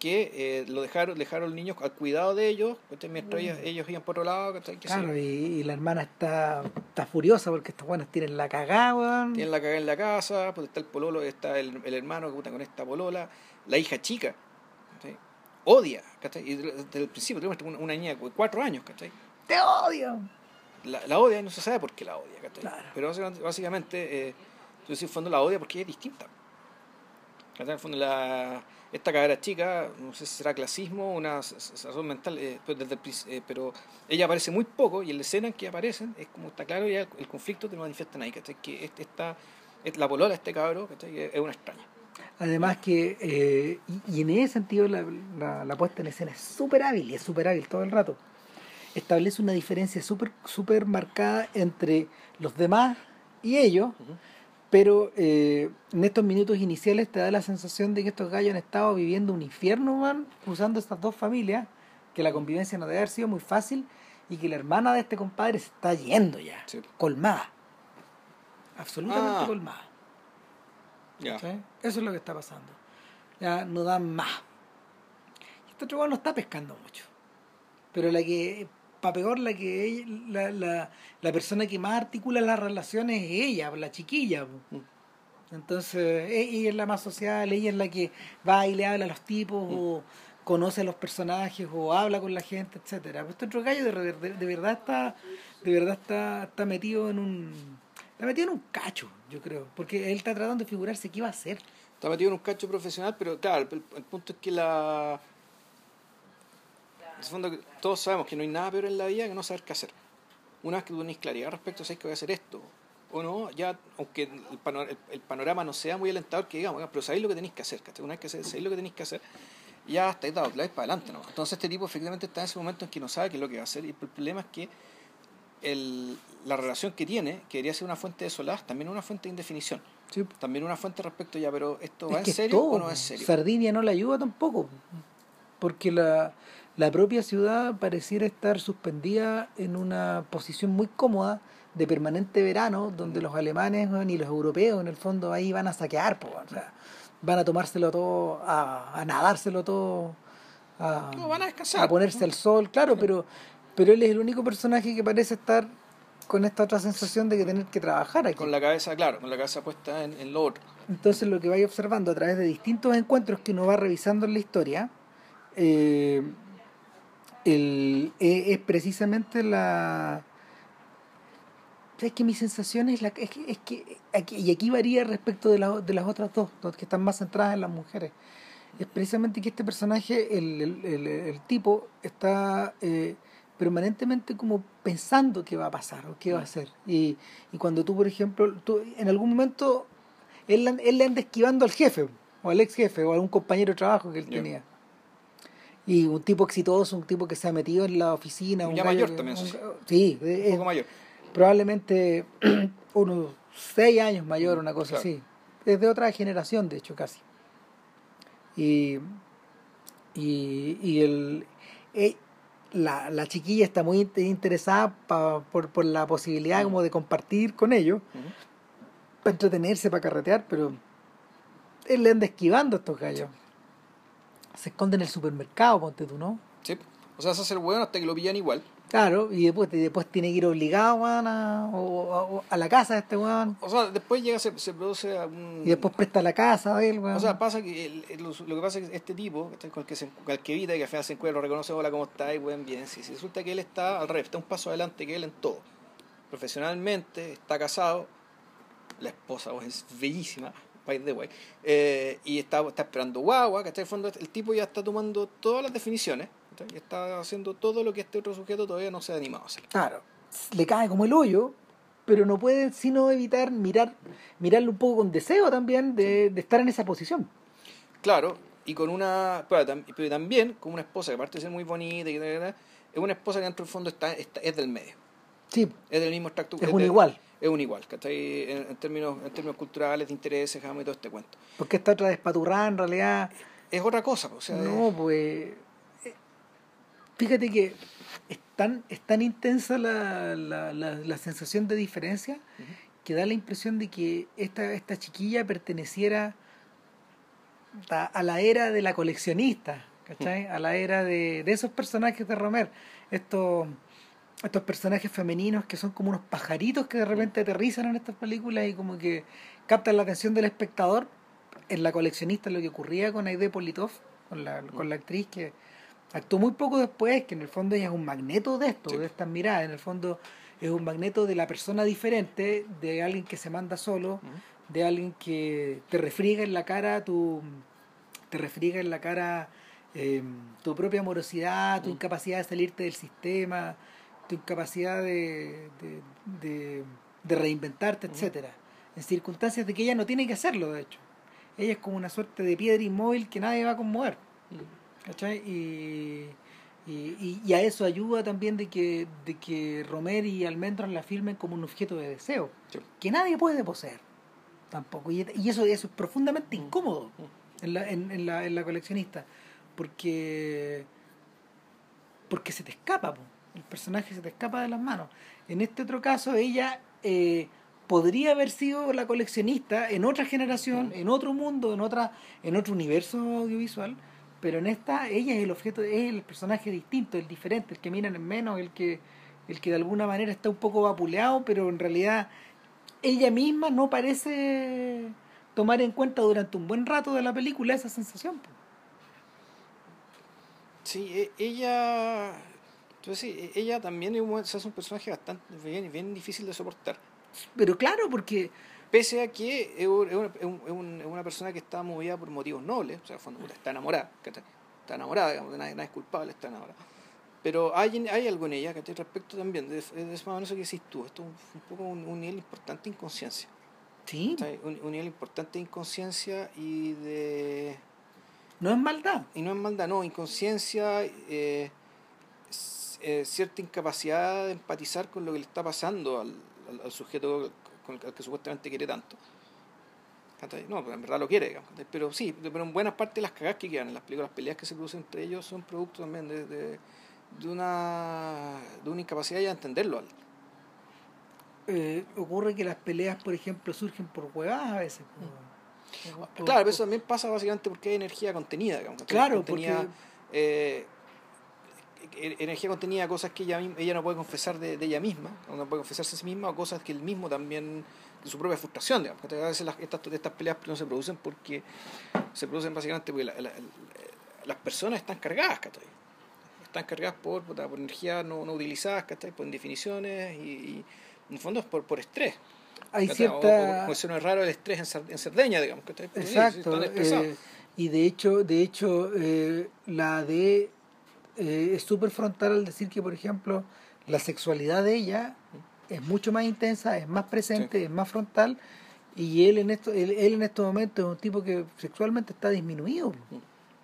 que eh, lo dejaron dejaron los niños al cuidado de ellos mientras ellos, ellos iban por otro lado Claro, y, y la hermana está, está furiosa porque estos buenos tienen la cagada, weón. tienen la cagada en la casa pues está el pololo está el, el hermano que puta con esta polola la hija chica ¿cachai? odia ¿cachai? y desde el principio tenemos una, una niña de cuatro años ¿cachai? ¡Te odio! La, la odia y no se sabe por qué la odia ¿cachai? Claro. pero básicamente, eh, decís, en el fondo la odia porque ella es distinta ¿cachai? En el fondo la, esta cabra chica, no sé si será clasismo una razón mental, eh, pero, desde el eh, pero ella aparece muy poco y en la escena en que aparecen es como está claro ya el, el conflicto te lo manifiestan ahí, ¿cachai? Que este, esta, es la polola este cabro, ¿cachai? Es una extraña. Además que, eh, y, y en ese sentido la, la, la puesta en escena es súper hábil, y es súper hábil todo el rato. Establece una diferencia súper súper marcada entre los demás y ellos, Ujú. Pero eh, en estos minutos iniciales te da la sensación de que estos gallos han estado viviendo un infierno, man, usando estas dos familias, que la convivencia no debe haber sido muy fácil y que la hermana de este compadre se está yendo ya, Sí. colmada, absolutamente Ah. colmada. ¿sí? Eso es lo que está pasando. Ya no dan más. Y este otro no está pescando mucho. Pero la que, para peor, la que ella- la, la, la persona que más articula las relaciones es ella, la chiquilla. Entonces, e- ella es la más social, ella es la que va y le habla a los tipos, o conoce a los personajes, o habla con la gente, etcétera. Pero este otro gallo de, verdad está, de verdad está, está metido en un. Está metido en un cacho, yo creo. Porque él está tratando de figurarse qué iba a hacer. Está metido en un cacho profesional, pero claro, el punto es que la... El fondo, todos sabemos que no hay nada peor en la vida que no saber qué hacer. Una vez que tú tenés claridad respecto a sabes que voy a hacer esto, o no, ya, aunque el, pano- el- el panorama no sea muy alentador, que digamos, pero sabéis lo que tenéis que hacer, ¿cachai? Una vez que sabéis lo que tenéis que hacer, ya estáis dado, la para adelante, ¿no? Entonces este tipo efectivamente está en ese momento en que no sabe qué es lo que va a hacer, y el problema es que el, la relación que tiene, que debería ser una fuente de solaz, también es una fuente de indefinición. Sí. También una fuente respecto ya, pero ¿esto Es va en es serio todo, o no va en po. serio? Sardinia no la ayuda tampoco. Porque la, la propia ciudad pareciera estar suspendida en una posición muy cómoda de permanente verano, donde los alemanes y los europeos en el fondo ahí van a saquear, po, o sea, van a tomárselo todo, a, a nadárselo todo, a, No, van a descansar. a ponerse al sol, claro, pero, pero él es el único personaje que parece estar con esta otra sensación de que tener que trabajar aquí. Con la cabeza, claro, con la cabeza puesta en, en lo otro. Entonces lo que vais observando a través de distintos encuentros que uno va revisando en la historia eh, el- e- es, precisamente la... Es que mi sensación es, la, es que, es que aquí, y aquí varía respecto de, la- de las otras dos, que están más centradas en las mujeres. Es precisamente que este personaje, el, el, el- el tipo, está eh, permanentemente como pensando qué va a pasar o qué va a hacer. Y, y cuando tú, por ejemplo, tú, en algún momento él, él le anda esquivando al jefe, o al ex jefe, o a algún compañero de trabajo que él tenía. Y un tipo exitoso, un tipo que se ha metido en la oficina. Un Ya gallo mayor también, un eso sí. Un poco mayor. probablemente unos seis años mayor, una cosa Claro. así. Es de otra generación, de hecho, casi. Y, y, y el, eh, la, la chiquilla está muy in- interesada pa- por, por la posibilidad como de compartir con ellos, Ujú. para entretenerse, para carretear, pero él le anda esquivando a estos gallos. Se esconde en el supermercado, ponte tú, ¿no? Sí. O sea, se hace el bueno hasta que lo pillan igual. Claro, y después, después tiene que ir obligado weón, a, o- o- a la casa de este weón. O sea, después llega, se, se produce un... Y después presta la casa de él, weón. O sea, pasa que el- el- lo, lo que pasa es que este tipo, con el que, se, con el que evita y que al final se encuentra, lo reconoce, hola, ¿cómo está? Y bueno, bien, sí, sí. Resulta que él está al revés, está un paso adelante que él en todo. Profesionalmente, está casado, la esposa pues, es bellísima, by the way, eh, y está, está esperando guagua, ¿cachai? El fondo, el tipo ya está tomando todas las definiciones, ¿cachai? y está haciendo todo lo que este otro sujeto todavía no se ha animado a hacer. Claro, le cae como el hoyo, pero no puede sino evitar mirar mirarlo un poco con deseo también de, de estar en esa posición. Claro, y con una. Pero, tam- pero también con una esposa que aparte de ser muy bonita, y es una esposa que dentro del fondo está, está- es del medio. Sí, Es del mismo extracto. es un de- igual. Es un igual, ¿cachai? En, en términos, en términos culturales, de intereses, jamás y todo este cuento. Porque esta otra despaturrada en realidad Es otra cosa, o sea. No, pues. eh, Fíjate que es tan, es tan intensa la, la, la, la sensación de diferencia que da la impresión de que esta, esta chiquilla perteneciera a, a la era de la coleccionista, ¿cachai? A la era de, de esos personajes de Romer. Estos, estos personajes femeninos que son como unos pajaritos que de repente aterrizan en estas películas y como que captan la atención del espectador. En la coleccionista lo que ocurría con Aide Politov, con la, con la actriz que actuó muy poco después, que en el fondo ella es un magneto de esto, Sí. de estas miradas. En el fondo es un magneto de la persona diferente, de alguien que se manda solo, Ujú. de alguien que te refriega en la cara tu te refriega en la cara eh, tu propia morosidad, tu Mm. incapacidad de salirte del sistema, tu incapacidad de, de, de- de reinventarte, Mm. etcétera, en circunstancias de que ella no tiene que hacerlo, de hecho. Ella es como una suerte de piedra inmóvil que nadie va a conmover. ¿cachai? Y, y, y- y a eso ayuda también de que, de que Romer y Almendros la filmen como un objeto de deseo, Sí. que nadie puede poseer tampoco. Y, y eso, eso es profundamente Mm. incómodo en la, en, en la, en la coleccionista, porque, porque se te escapa, po. El personaje se te escapa de las manos. En este otro caso, ella eh, podría haber sido la coleccionista en otra generación, en otro mundo, en otra, en otro universo audiovisual, pero en esta ella es el objeto, es el personaje distinto, el diferente, el que miran en menos, el que, el que de alguna manera está un poco vapuleado, pero en realidad ella misma no parece tomar en cuenta durante un buen rato de la película esa sensación. Sí, e- ella. Entonces, sí, e- ella también es un, se hace un personaje bastante bien, bien difícil de soportar. Pero claro, porque Pese a que es un- es una, es un- es un- es una persona que está movida por motivos nobles, o sea, está enamorada, está enamorada, digamos, nadie, nadie es culpable, está enamorada. Pero hay, hay algo en ella, que respecto también, de, de eso eso que decís tú, esto es un, un poco un, un nivel importante de inconsciencia. sí. Un, un nivel importante de inconsciencia y de... no es maldad. Y no es maldad, no, inconsciencia, eh, eh, cierta incapacidad de empatizar con lo que le está pasando al, al, al sujeto con el, al que supuestamente quiere tanto. No, pero en verdad lo quiere, pero sí, pero en buena parte las cagas que quedan en las películas, las peleas que se producen entre ellos son producto también de, de, de una, de una incapacidad ya de entenderlo. Eh, ocurre que las peleas, por ejemplo, surgen por huevadas a veces. po. Por- Mm. Claro, pero eso por- también pasa básicamente porque hay energía contenida, digamos. Claro, Contenida, porque eh, energía contenida, cosas que ella, ella no puede confesar de, de ella misma, no puede confesarse a sí misma, o cosas que él mismo también, de su propia frustración, digamos. A veces las, estas, estas peleas no se producen porque se producen básicamente porque la- la- la- las personas están cargadas, ¿cachai? Están cargadas por, puta, por energía no, no utilizadas, ¿cachai? Por indefiniciones y, y en el fondo es por, por estrés. hay ¿cachai? O- o- cierta... No es raro el estrés en, en Cerdeña, digamos. ¿cachai? Pero sí, sí, Exacto. eh, y de hecho, de hecho eh, la de eh, es súper frontal al decir que, por ejemplo, la sexualidad de ella es mucho más intensa, es más presente, es más frontal, y él en, esto, él, él en estos momentos es un tipo que sexualmente está disminuido.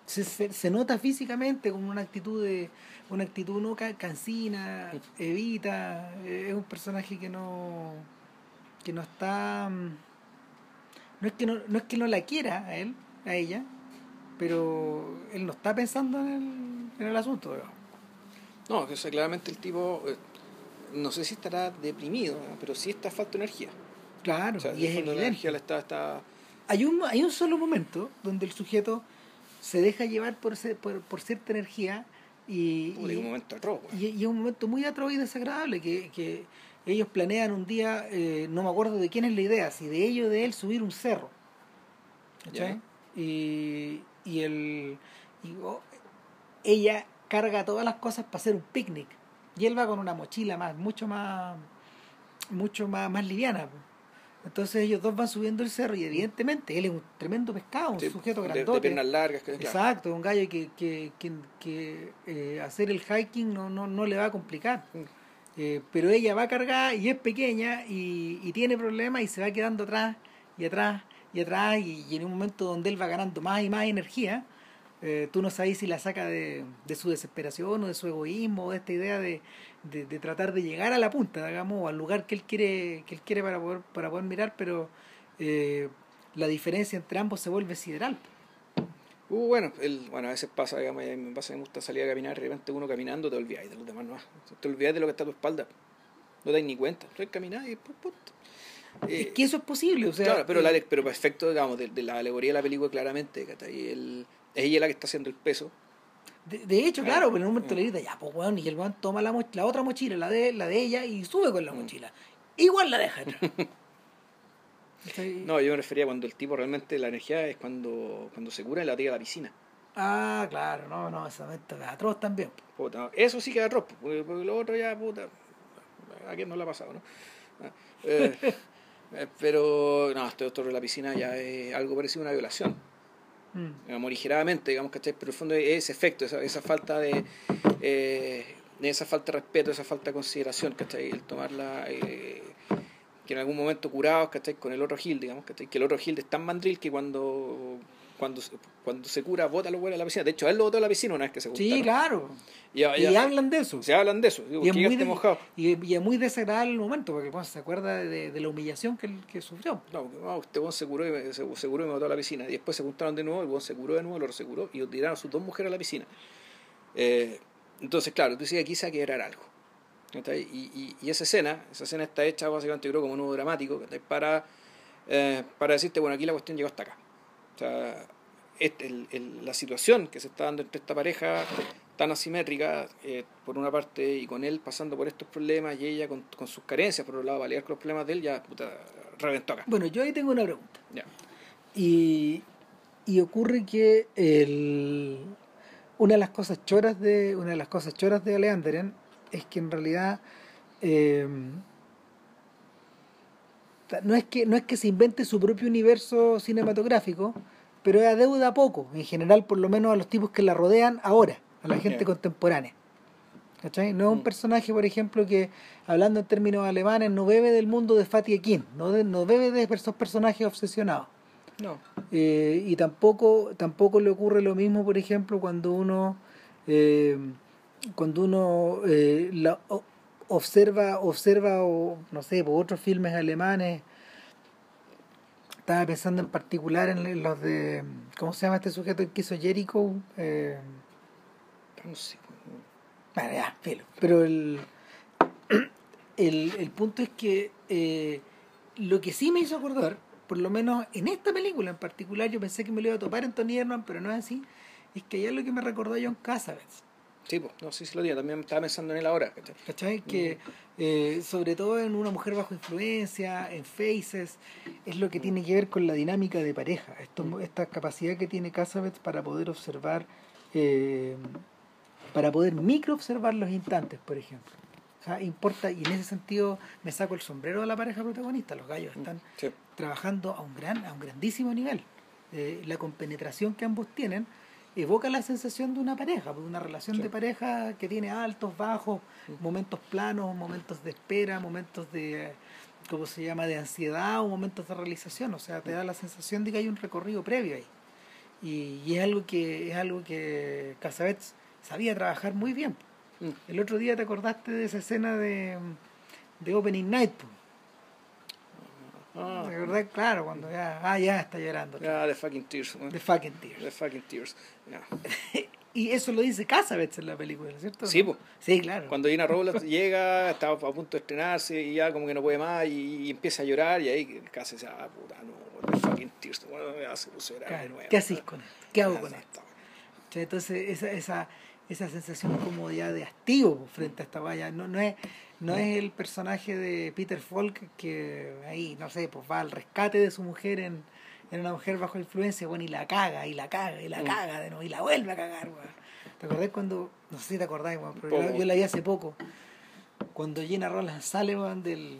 Se, se, se nota físicamente con una actitud de una actitud no ca- cansina, evita, es un personaje que no que no está mm, no es que no, no es que no la quiera a él, a ella, pero él no está pensando en el, en el asunto. digamos. No, que o sea, claramente el tipo, eh, no sé si estará deprimido, pero sí está falta de energía. Claro, O sea, y es la evidente. energía la está, está Hay un, hay un solo momento donde el sujeto se deja llevar por, ese- por, por cierta energía y, puta, y- un momento atroz, y, y es un momento muy atroz y desagradable que, que ellos planean un día, eh, no me acuerdo de quién es la idea, si de ellos o de él subir un cerro. ¿Cachai? Y, y, el, y oh, ella carga todas las cosas para hacer un picnic. Y él va con una mochila más, mucho más, mucho más, más liviana. Entonces ellos dos van subiendo el cerro y evidentemente él es un tremendo pescado, un Sí, sujeto de- grandote. De, piernas largas, que, claro. Exacto, un gallo que, que, que, que, eh, hacer el hiking no, no, no le va a complicar. Mm. Eh, pero ella va cargada y es pequeña y, y tiene problemas y se va quedando atrás y atrás y atrás y, en un momento donde él va ganando más y más energía, eh, tú no sabes si la saca de, de su desesperación o de su egoísmo o de esta idea de, de, tratar de llegar a la punta, digamos, o al lugar que él quiere, que él quiere para poder, para poder mirar, pero eh, la diferencia entre ambos se vuelve sideral. Uh, bueno, el, bueno, a veces pasa, digamos, me pasa, me gusta salir a caminar, de repente uno caminando te olvidáis de los demás, no te olvidáis de lo que está a tu espalda, no te das ni cuenta, estoy caminando y put, put. Eh, es que eso es posible, o sea, claro, pero, eh, la, pero para efecto, digamos, de, de la alegoría de la película, claramente, ¿cachai? El, es ella la que está haciendo el peso. De, de hecho, Claro. claro, pero en un momento le grita, ya, pues weón, y el weón toma la, la otra mochila, la de, la de ella, y sube con la Mm. mochila. Igual la deja atrás. No, yo me refería cuando el tipo realmente, la energía es cuando, cuando se cura y la tira a la piscina. Ah, claro, no, no, momento es atroz también. Puta, eso sí que es atroz, porque, porque lo otro ya, puta, a quién no le ha pasado, ¿no? Ah, eh, eh, pero, no, esto, esto de la piscina ya es algo parecido a una violación. Mm. digamos, morigeramente, digamos, ¿cachai? Pero en el fondo es ese efecto, esa, esa falta de, eh, esa falta de respeto, esa falta de consideración, ¿cachai? El tomarla, eh, que en algún momento curados, ¿cachai? Con el otro Gil, digamos, ¿cachai? Que el otro Gil es tan mandril que cuando cuando, se- cuando se cura, bota los huevos a la piscina. De hecho, él lo botó a la piscina una vez que se Sí, juntaron. claro. Y, hablan de eso. se hablan de eso, digo, Y es, muy de- mojado. y, y es muy desagradable el momento, porque bueno, se acuerda de, de la humillación que, que sufrió. No, no, este weón se curó, y me, se, se curó y me botó a la piscina. Y después se juntaron de nuevo, el weón se curó de nuevo, lo reseguró y tiraron a sus dos mujeres a la piscina. Eh, entonces, claro, tú decías, aquí se quebrar algo. Y, y, y esa escena, esa escena está hecha básicamente, creo, como un nuevo dramático, para, eh, para decirte, bueno, aquí la cuestión llegó hasta acá. O sea, este, el- el- la situación que se está dando entre esta pareja tan asimétrica, eh, por una parte, y con él pasando por estos problemas, y ella con, con sus carencias, por otro lado, para lidiar con los problemas de él, ya puta, reventó acá. Bueno, yo ahí tengo una pregunta. Ya. Y, y ocurre que el, una de las cosas choras de una de las cosas choras de Leanderen es que en realidad eh, no es que no es que se invente su propio universo cinematográfico, pero adeuda poco, en general por lo menos a los tipos que la rodean ahora, a la gente contemporánea. ¿Cachai? No es un Mm. personaje, por ejemplo, que hablando en términos alemanes no bebe del mundo de Fatih Akin, no, de- no bebe de esos personajes obsesionados. No. Eh, y tampoco tampoco le ocurre lo mismo por ejemplo cuando uno eh, cuando uno eh, la- observa observa o no sé por otros filmes alemanes estaba pensando en particular en los de cómo se llama este sujeto que hizo Jericho eh, No sé. ya. Pero el, el, el punto es que eh, lo que sí me hizo acordar, por lo menos en esta película en particular, yo pensé que me lo iba a topar en Tony Herman, pero no es así, es que hay algo que me recordó John Cassavetes. Sí, pues, no, sí, sí lo digo. También estaba pensando en él ahora. ¿cachai? ¿Cachai? Que eh, sobre todo en una mujer bajo influencia, en Faces, es lo que tiene que ver con la dinámica de pareja, esto, esta capacidad que tiene Cassavetes para poder observar, eh, para poder micro observar los instantes, por ejemplo. O sea, importa, y en ese sentido me saco el sombrero de la pareja protagonista, los gallos están Sí. trabajando a un gran, a un grandísimo nivel. Eh, la compenetración que ambos tienen evoca la sensación de una pareja, de una relación Sí. de pareja que tiene altos, bajos, momentos planos, momentos de espera, momentos de, ¿cómo se llama?, de ansiedad o momentos de realización. O sea, te da la sensación de que hay un recorrido previo ahí. Y, y es algo que es algo que Casabets sabía trabajar muy bien. Mm. El otro día te acordaste de esa escena de, de Opening Night. po. Ah, ¿Te acordás? Claro, cuando ya, ah, ya está llorando. ya, the fucking tears. weón. The fucking tears. The fucking tears. Ya. Y eso lo dice Casabets en la película, ¿cierto? Sí, po. Sí, claro. Cuando Gina Robles llega, está a punto de estrenarse y ya como que no puede más y, y empieza a llorar y ahí casi dice, ah, puta, no, the fucking tears. Bueno, puso a llorar de Claro, nuevo. ¿Qué haces con esto? ¿Qué hago con esto? Entonces, esa, esa, esa sensación como ya de po, frente a esta valla. No, no, es, no es el personaje de Peter Falk que ahí, no sé, pues va al rescate de su mujer en, en una mujer bajo influencia, bueno, y la caga, y la caga, y la Mm. caga de nuevo, y la vuelve a cagar, weón. ¿Te acordás cuando, no sé si te acordás, weón, pero yo, yo la vi hace poco, cuando Gina Roland sale, weón, del,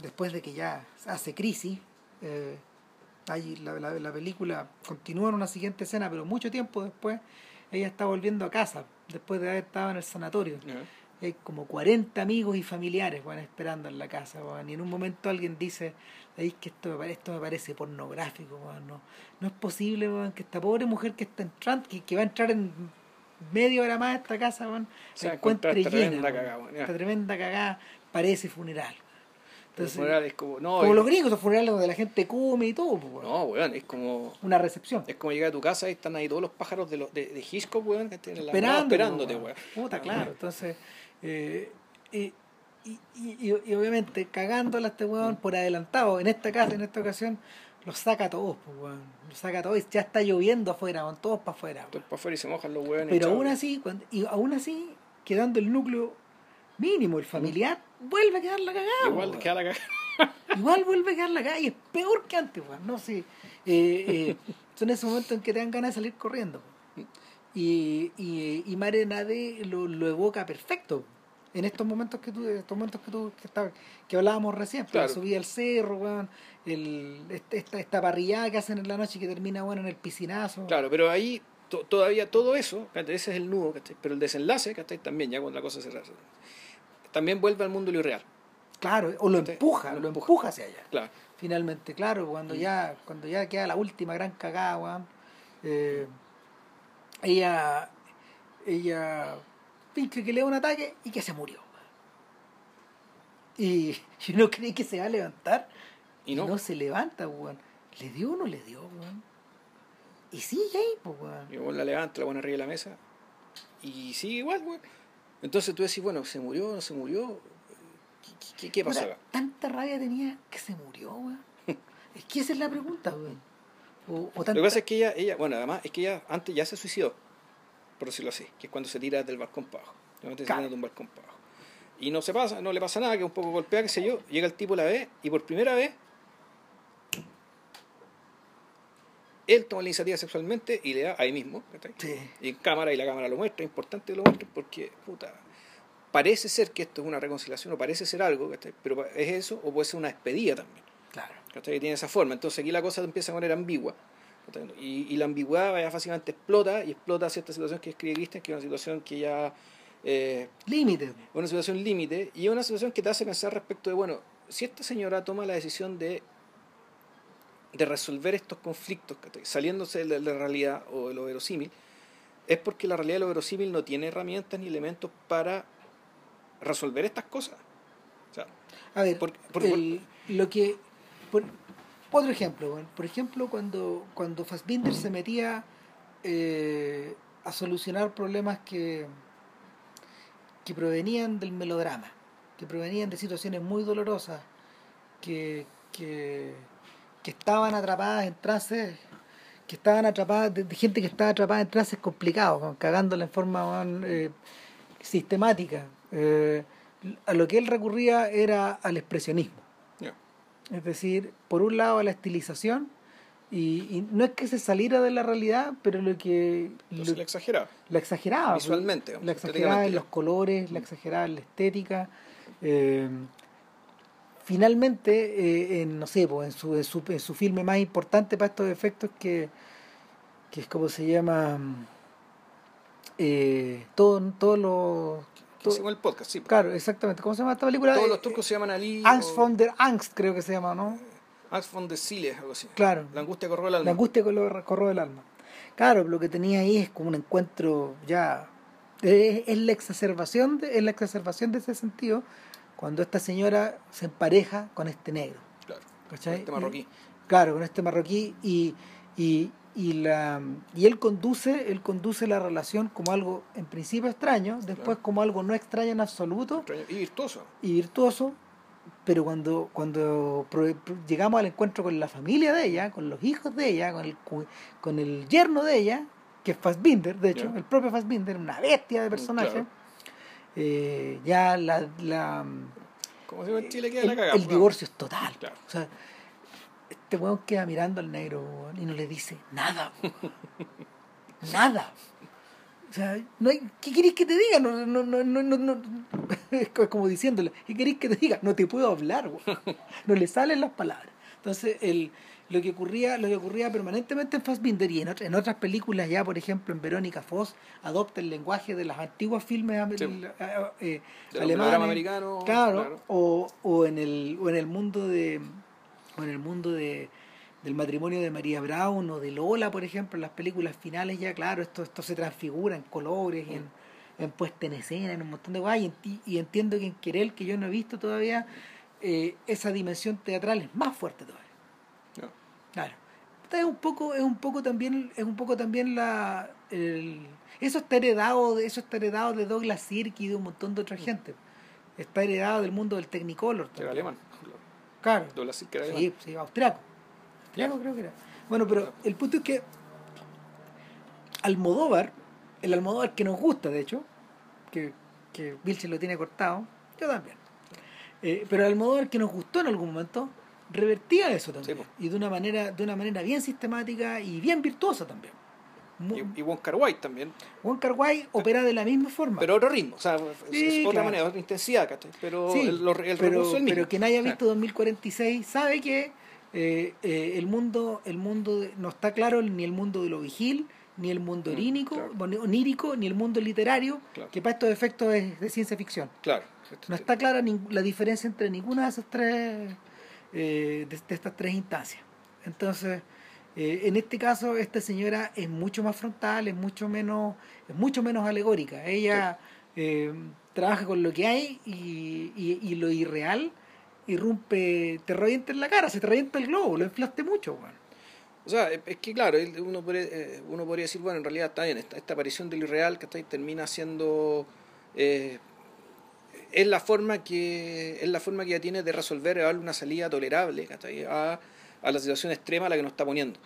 después de que ya hace crisis, eh, ahí la, la, la película continúa en una siguiente escena, pero mucho tiempo después ella está volviendo a casa, después de haber estado en el sanatorio. Hay como 40 amigos y familiares van esperando en la casa, weón, y en un momento alguien dice, "Ay, que esto me, pare- esto me parece pornográfico, no, no es posible que esta pobre mujer que está entrando, que, que va a entrar en media hora más a esta casa, Se encuentre llena, tremenda cagada, esta tremenda cagada parece funeral. Entonces, funeral es como, no, como es- los gringos, esos funerales donde la gente come y todo, pues, no, weón, es como, una recepción. es como llegar a tu casa y están ahí todos los pájaros de, los, de, de Hitchcock, weón, que están esperándote, weón. weón. Puta, claro. Entonces, eh, y, y, y, y obviamente cagándola a este weón por adelantado, en esta casa, en esta ocasión, los saca a todos, pues, weón. Los saca a todos y ya está lloviendo afuera, weón, todos para afuera. Entonces para afuera y se mojan los weones. Pero aún así, cuando, y aún así, quedando el núcleo mínimo, el familiar, vuelve a quedar la cagada. Igual queda la cagada. Igual vuelve a quedar la cagada y es peor que antes, weón. No sé. Eh, eh, son esos momentos en que te dan ganas de salir corriendo. Y, y, y Mare Nade lo, lo evoca perfecto. En estos momentos que tú, estos momentos que tú que, estaba- que hablábamos recién, pues, Claro. la subida al cerro, weón, el, esta, esta parrillada que hacen en la noche que termina bueno en el piscinazo. Claro, pero ahí to- todavía todo eso, ese es el nudo, pero el desenlace, ¿cachai? también, ya cuando la cosa se rehace, también vuelve al mundo lo irreal. Claro, o lo empuja, lo lo empuja. empuja hacia allá. Claro. finalmente, claro, cuando ya, cuando ya queda la última gran cagada, eh, ella, ella finge que le da un ataque y que se murió. Y, y no cree que se va a levantar Y no, se levanta, weón. ¿Le dio o no le dio, weón? Y sigue ahí, pues, weón. y vos la levanta, la pone arriba de la mesa y sigue igual, weón. Entonces tú decís, bueno, ¿se murió no se murió? ¿Qué, qué, qué pasó Puta, acá? Tanta rabia tenía que se murió, weón. es que esa es la pregunta, weón. O, o Lo que pasa es que ella, ella, bueno, además es que ella antes ya se suicidó, por decirlo así, que es cuando se tira del balcón para abajo. Normalmente se Claro. tira de un balcón para abajo. Y no se pasa, no le pasa nada, que un poco golpea, qué sé yo, llega el tipo la ve y por primera vez él toma la iniciativa sexualmente y le da ahí mismo. Sí. y en cámara y la cámara lo muestra, es importante que lo muestre porque, puta, parece ser que esto es una reconciliación o parece ser algo, pero es eso o puede ser una despedida también. ¿Cachai? Que tiene esa forma. Entonces aquí la cosa empieza a poner ambigua. Y, y la ambigüedad ya fácilmente explota y explota cierta situación que escribe Christian, que es una situación que ya eh, Límite. una situación límite y es una situación que te hace pensar respecto de, bueno, si esta señora toma la decisión de, de resolver estos conflictos, ¿cachai? saliéndose de la realidad o de lo verosímil, es porque la realidad de lo verosímil no tiene herramientas ni elementos para resolver estas cosas. O sea, A ver, Por- por- el- lo que. Otro ejemplo, por ejemplo, cuando, cuando Fassbinder se metía eh, a solucionar problemas que, que provenían del melodrama, que provenían de situaciones muy dolorosas, que, que, estaban atrapadas en trances, que estaban atrapadas, de, gente que estaba atrapada en trances complicados, cagándola en forma eh, sistemática. Eh, a lo que él recurría era al expresionismo. Es decir, por un lado la estilización, y, y no es que se saliera de la realidad, pero lo que Entonces lo- la exageraba. la exageraba. pues, Visualmente, La exageraba en los colores, la exageraba en la estética. eh, finalmente, eh, en, no sé, pues, en, su, en, su, en su filme más importante para estos efectos, que, que es como se llama eh, todo, todo lo... Hicimos el podcast, sí. claro, exactamente. ¿Cómo se llama esta película? Todos Eh, los turcos se llaman Ali. Angst o- von der Angst, creo que se llama, ¿no? Angst von der Seele, algo así. Claro. La angustia corroe el alma. La angustia recorrió del alma. Claro, lo que tenía ahí es como un encuentro ya. Es, es la exacerbación de, es la exacerbación de ese sentido cuando esta señora se empareja con este negro. Claro. ¿cachai? Este marroquí. Y- claro, con este marroquí y, y, y la y él conduce, él conduce la relación como algo en principio extraño, después Claro. como algo no extraño en absoluto Extraño Y virtuoso. y virtuoso, pero cuando, cuando llegamos al encuentro con la familia de ella, con los hijos de ella, con el, con el yerno de ella, que es Fassbinder, de hecho, el propio Fassbinder, una bestia de personaje, Claro. eh, ya la, la, Como si en Chile queda el, la cagada. el divorcio es total. Claro. O sea, este weón queda mirando al negro weón, y no le dice nada. weón. nada. O sea, no hay, ¿qué queréis que te diga? No, no, no, no, no, no. Es co- como diciéndole, ¿qué queréis que te diga? No te puedo hablar, weón. No le salen las palabras. Entonces, el, lo que ocurría, lo que ocurría permanentemente en Fassbinder y en, otras- en otras películas ya, por ejemplo, en Verónica Foss, adopta el lenguaje de las antiguas filmes Sí. eh, eh, alemanes, claro. O, o en el o en el mundo de o en el mundo de del matrimonio de María Brown o de Lola, por ejemplo, en las películas finales ya, claro, esto esto se transfigura en colores, y en, en puesta en escena, en un montón de guay, y, enti- y entiendo que en Querel, que yo no he visto todavía, eh, esa dimensión teatral es más fuerte todavía. No. Claro. Es un poco, es un poco también, es un poco también la el- eso está heredado, de- eso está heredado de Douglas Sirk y de un montón de otra gente. Está heredado del mundo del Technicolor. También. alemán. Claro. Era Sí, alemán. sí, austriaco. Austriaco creo que era. Bueno, pero el punto es que Almodóvar, el Almodóvar que nos gusta, de hecho, que, que Vilche lo tiene cortado, yo también. Eh, pero el Almodóvar que nos gustó en algún momento, revertía eso también. Sí, y de una manera, de una manera bien sistemática y bien virtuosa también. Y, y Wong Kar Wai también. Wong Kar Wai opera de la misma forma. Pero otro ritmo. O sea, es- Sí, es otra claro. manera, otra intensidad, ¿cachai? Pero Sí, el, el pero, es el mismo. pero quien haya visto 2046 sabe que eh, eh, el mundo el mundo de- no está claro ni el mundo de lo vigil ni el mundo Mm, orínico claro. bueno, onírico ni el mundo literario Claro. que para estos efectos es de ciencia ficción Claro. no está clara la diferencia entre ninguna de esas tres eh, de, de estas tres instancias entonces eh, en este caso esta señora es mucho más frontal es mucho menos es mucho menos alegórica ella eh, trabaja con lo que hay y, y- y lo irreal irrumpe te revienta en la cara se te revienta el globo lo inflaste mucho weón. O sea, es que claro, uno podría, eh, uno podría decir, bueno, en realidad está bien, esta, esta aparición del irreal que termina siendo eh, es la forma que es la forma que ella tiene de resolver darle una salida tolerable ¿cachai? a, a la situación extrema a la que nos está poniendo.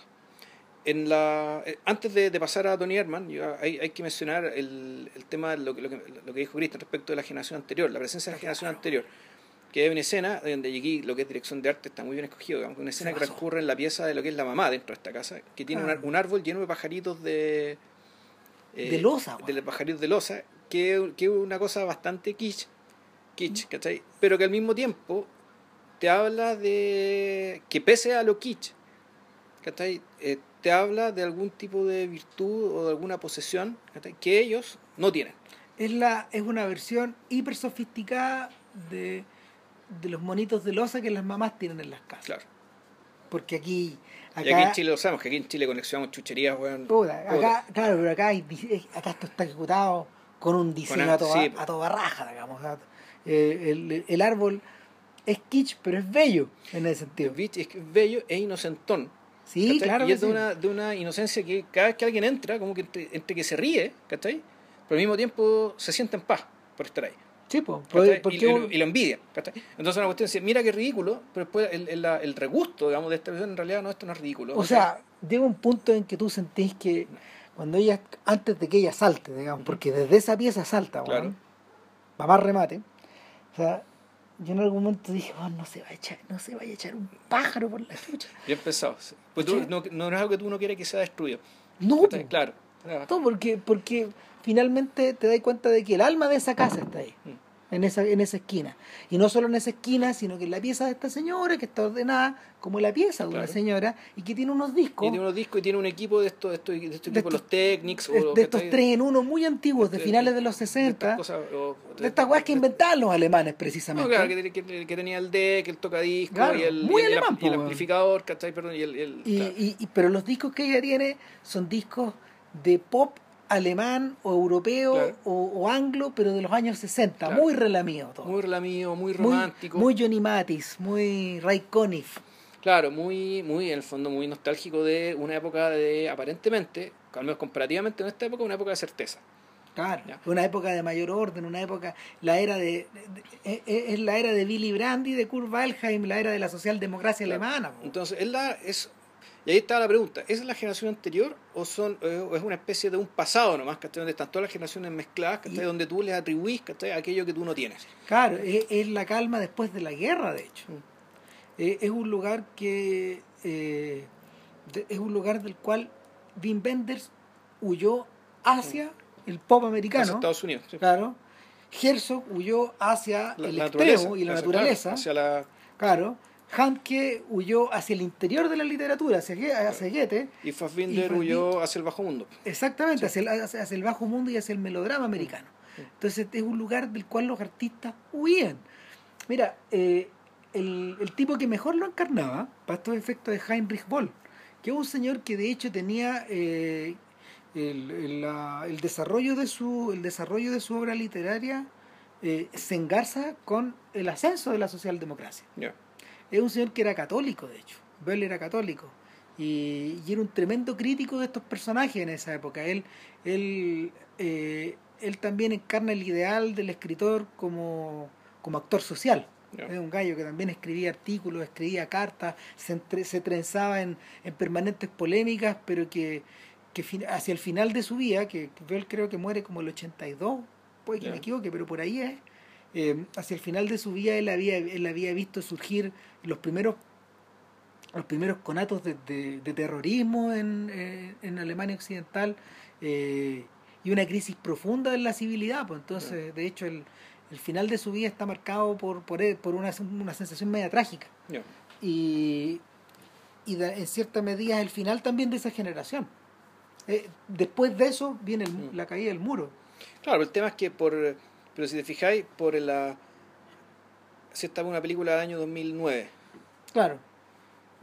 En la, eh, antes de, de pasar a Tony Herman, hay, hay que mencionar el, el tema de lo, que- lo, que, lo que dijo Cristian respecto de la generación anterior, la presencia de la generación anterior que hay una escena donde aquí lo que es dirección de arte está muy bien escogido, digamos, una escena que transcurre en la pieza de lo que es la mamá dentro de esta casa, que tiene un Ah. un, árbol lleno de pajaritos de... eh, De losa, güey. De pajaritos de losa, que que es una cosa bastante kitsch, kitsch, ¿cachai? Pero que al mismo tiempo te habla de... que pese a lo kitsch, ¿cachai? Eh, te habla de algún tipo de virtud o de alguna posesión ¿cachai? que ellos no tienen. es la es una versión hiper sofisticada de, de los monitos de losa que las mamás tienen en las casas Claro. porque aquí y aquí en Chile lo sabemos, que aquí en Chile coleccionamos chucherías, weón. Puta, acá, claro, pero acá, hay acá esto está ejecutado con un diseño Con a, toda, sí, a toda raja, digamos. eh, el, el árbol es kitsch, pero es bello en ese sentido. Es bello e inocentón. Sí, ¿cachai? claro Y es de, sí. una, de una inocencia que cada vez que alguien entra, como que entre, entre que se ríe, ¿cachai? Pero al mismo tiempo se siente en paz por estar ahí. Sí, po, porque y, y lo- y lo envidia. ¿cachai? Entonces una cuestión es mira qué ridículo, pero después el, el, el regusto, digamos, de esta versión en realidad no, esto no es ridículo. o sea, llega un punto en que tú sentís que cuando ella, antes de que ella salte, digamos, porque desde esa pieza salta, Claro. va más remate. O sea, yo en algún momento dije, "Oh, no se va a echar, no se vaya a echar un pájaro por la chucha. Bien pensado. sí. Pues tú, no, no es algo que tú no quieres que sea destruido. No, claro. No, porque, porque finalmente te das cuenta de que el alma de esa casa está ahí. Mm. En esa, en esa esquina. Y no solo en esa esquina, sino que en la pieza de esta señora, que está ordenada como la pieza de una señora, y que tiene unos discos, Y tiene unos discos y tiene un equipo de estos, de estos, de estos De equipos, los Technics. de, o, de estos tres en uno muy antiguos, de de- finales de los de estas 60, cosas, o- de estas weas que inventaban los alemanes No, precisamente. claro, que, que- que tenía el deck, el tocadisco Claro, y el, muy y el, alemán, y el amplificador, ¿cachai? Perdón, y el, el- Y, claro. y- y- pero los discos que ella tiene son discos de pop alemán o europeo Claro. o, o anglo, pero de los años 60, Claro. muy relamido todo. muy relamido, muy Muy- romántico. Muy, Johnny Matis, muy Ray Conniff. Claro, muy, muy, en el fondo, muy nostálgico de una época de, aparentemente, al menos comparativamente en esta época, una época de certeza. Claro, Ya. una época de mayor orden, una época, la era de, de- de- es la era de Billy Brandy, de Kurt Waldheim, la era de la socialdemocracia Claro. alemana. Entonces, es la, es, y ahí está la pregunta, ¿es la generación anterior o son o es una especie de un pasado nomás, ¿cachai? Donde están todas las generaciones mezcladas, ¿cachai? Y- donde tú les atribuís, ¿cachai? Aquello que tú no tienes. Claro, es, es la calma después de la guerra, de hecho. Mm. Eh, es un lugar que eh, de- es un lugar del cual Wim Wenders huyó hacia el pop Hacia americano. Estados Unidos. sí. Claro. Herzog huyó hacia La- el la extremo y la hacia- naturaleza. hacia la, Claro. Handke huyó hacia el interior de la literatura, hacia, hacia Goethe. y Fassbinder Y huyó hacia el bajo mundo. Exactamente, hacia, el, hacia- el bajo mundo y hacia el melodrama americano. Entonces es un lugar del cual los artistas huían. Mira, eh, el, el tipo que mejor lo encarnaba, para estos efectos, es Heinrich Boll, que es un señor que de hecho tenía eh, el, el- la- el desarrollo de su el desarrollo de su obra literaria eh, se engarza con el ascenso de la socialdemocracia. Ya. Es un señor que era católico, de hecho. Bell era católico. Y, y era un tremendo crítico de estos personajes en esa época. Él, él, eh, él también encarna el ideal del escritor como, como actor social. Es un gallo que también escribía artículos, escribía cartas, se, entre- se trenzaba en, en permanentes polémicas, pero que, que hacia el final de su vida, que, Bell creo que muere como el 82, puede que me equivoque, pero por ahí es, eh, hacia el final de su vida él había, él había visto surgir los primeros los primeros conatos de, de- de terrorismo en, eh, en Alemania Occidental eh, y una crisis profunda en la civilidad. Pues entonces, de hecho, el, el final de su vida está marcado por, por, por una, una sensación media trágica. Y, y en cierta medida es el final también de esa generación. Eh, después de eso viene el Mm. la caída del muro. Claro, el tema es que por. Pero si te fijáis, por la. Si esta es una película del año 2009. Claro,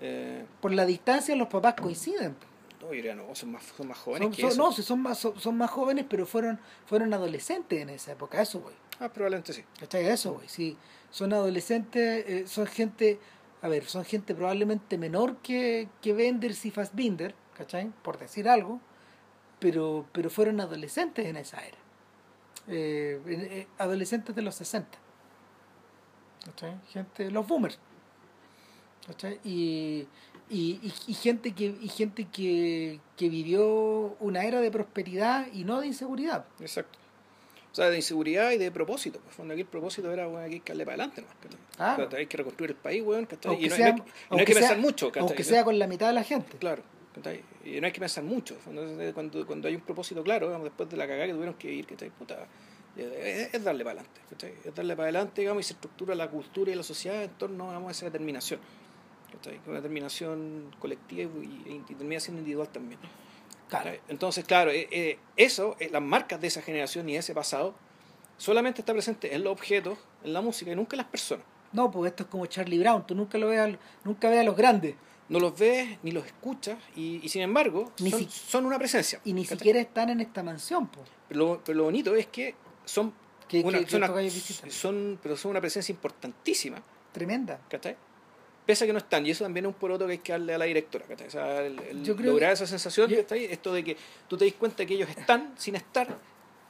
Eh, por la distancia los papás coinciden. no, yo diría, no, son más, son más jóvenes Son, que son- eso. no, son más, son, son más jóvenes, pero fueron, fueron adolescentes en esa época, eso voy. Ah, probablemente sí. ¿Cachai? A eso voy. Sí, son adolescentes, eh, son gente, a ver, son gente probablemente menor que, que Wenders y Fassbinder, ¿cachai? Por decir algo, pero, pero fueron adolescentes en esa era. Eh, eh, adolescentes de los 60. ¿Cachai? Gente, los boomers. ¿Cachai? Y, y, y, y gente que y gente que, que vivió una era de prosperidad y no de inseguridad. Exacto. O sea, de inseguridad y de propósito. Pues, cuando aquí el propósito era, bueno, aquí hay que darle para adelante nomás. ¿cachai? Claro. O sea, hay que reconstruir el país, weón, Y no, sea- no hay, que- no hay sea- pensar mucho. Aunque sea con la mitad de la gente. Claro. Y no hay que pensar mucho. Entonces, cuando, cuando hay un propósito claro, después de la cagada que tuvieron que ir, ¿cachai? Puta, eh, es, es darle para adelante. Es darle para adelante, digamos, y se estructura la cultura y la sociedad en torno digamos, a esa determinación. Una determinación colectiva y, y individual también. Claro. Entonces, claro, eh, eh, eso, eh, las marcas de esa generación y ese pasado, solamente está presente en los objetos, en la música y nunca en las personas. No, pues esto es como Charlie Brown, tú nunca lo veas, nunca veas a los grandes No los ves ni los escuchas y, y sin embargo Ni son, si- son una presencia. y ni ¿cachai? siquiera están en esta mansión. Pero lo, pero lo bonito es que son, Que, una, que- que son, pero son una presencia importantísima, Tremenda. ¿cachai? Pese a que no están, y eso también es un poroto que hay que darle a la directora. O sea, el, el Yo creo lograr que- esa sensación, yo- ¿cachai? Esto de que tú te das cuenta que ellos están sin estar,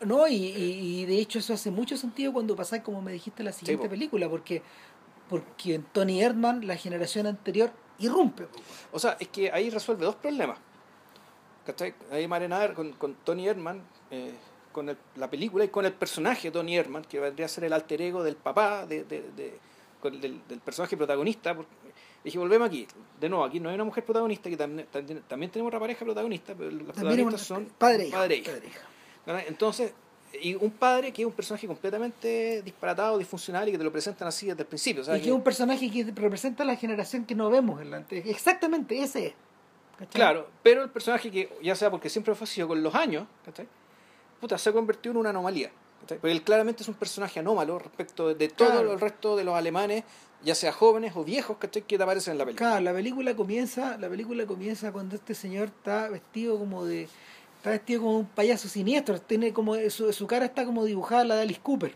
No, y, y- de hecho eso hace mucho sentido cuando pasáis, como me dijiste, la siguiente película, porque porque en Tony Erdman la generación anterior irrumpe. o sea, es que ahí resuelve dos problemas, ¿cachai? Ahí Marenar con, con Tony Herman, eh, con el- la película y con el personaje de Tony Herman, que vendría a ser el alter ego del papá, de, de- de- con- del, del personaje protagonista. Porque, dije, volvemos aquí. De nuevo, aquí no hay una mujer protagonista, que también, también, también tenemos otra pareja protagonista, pero los También protagonistas son padre e hija, padre e hija. padre e. Entonces, y un padre que es un personaje completamente disparatado, disfuncional y que te lo presentan así desde el principio. sea, y que es un personaje que representa la generación que no vemos en la Exactamente, ese es. ¿cachai? Claro, pero el personaje que, ya sea porque siempre fue así o con los años, ¿cachai? Puta, se ha convertido en una anomalía. ¿cachai? Porque él claramente es un personaje anómalo respecto de, todo Claro. el resto de los alemanes, ya sea jóvenes o viejos, ¿cachai? Que te aparecen en la película. Claro, la película comienza, la película comienza cuando este señor está vestido como de está vestido como un payaso siniestro, tiene como su, su cara está como dibujada la de Alice Cooper.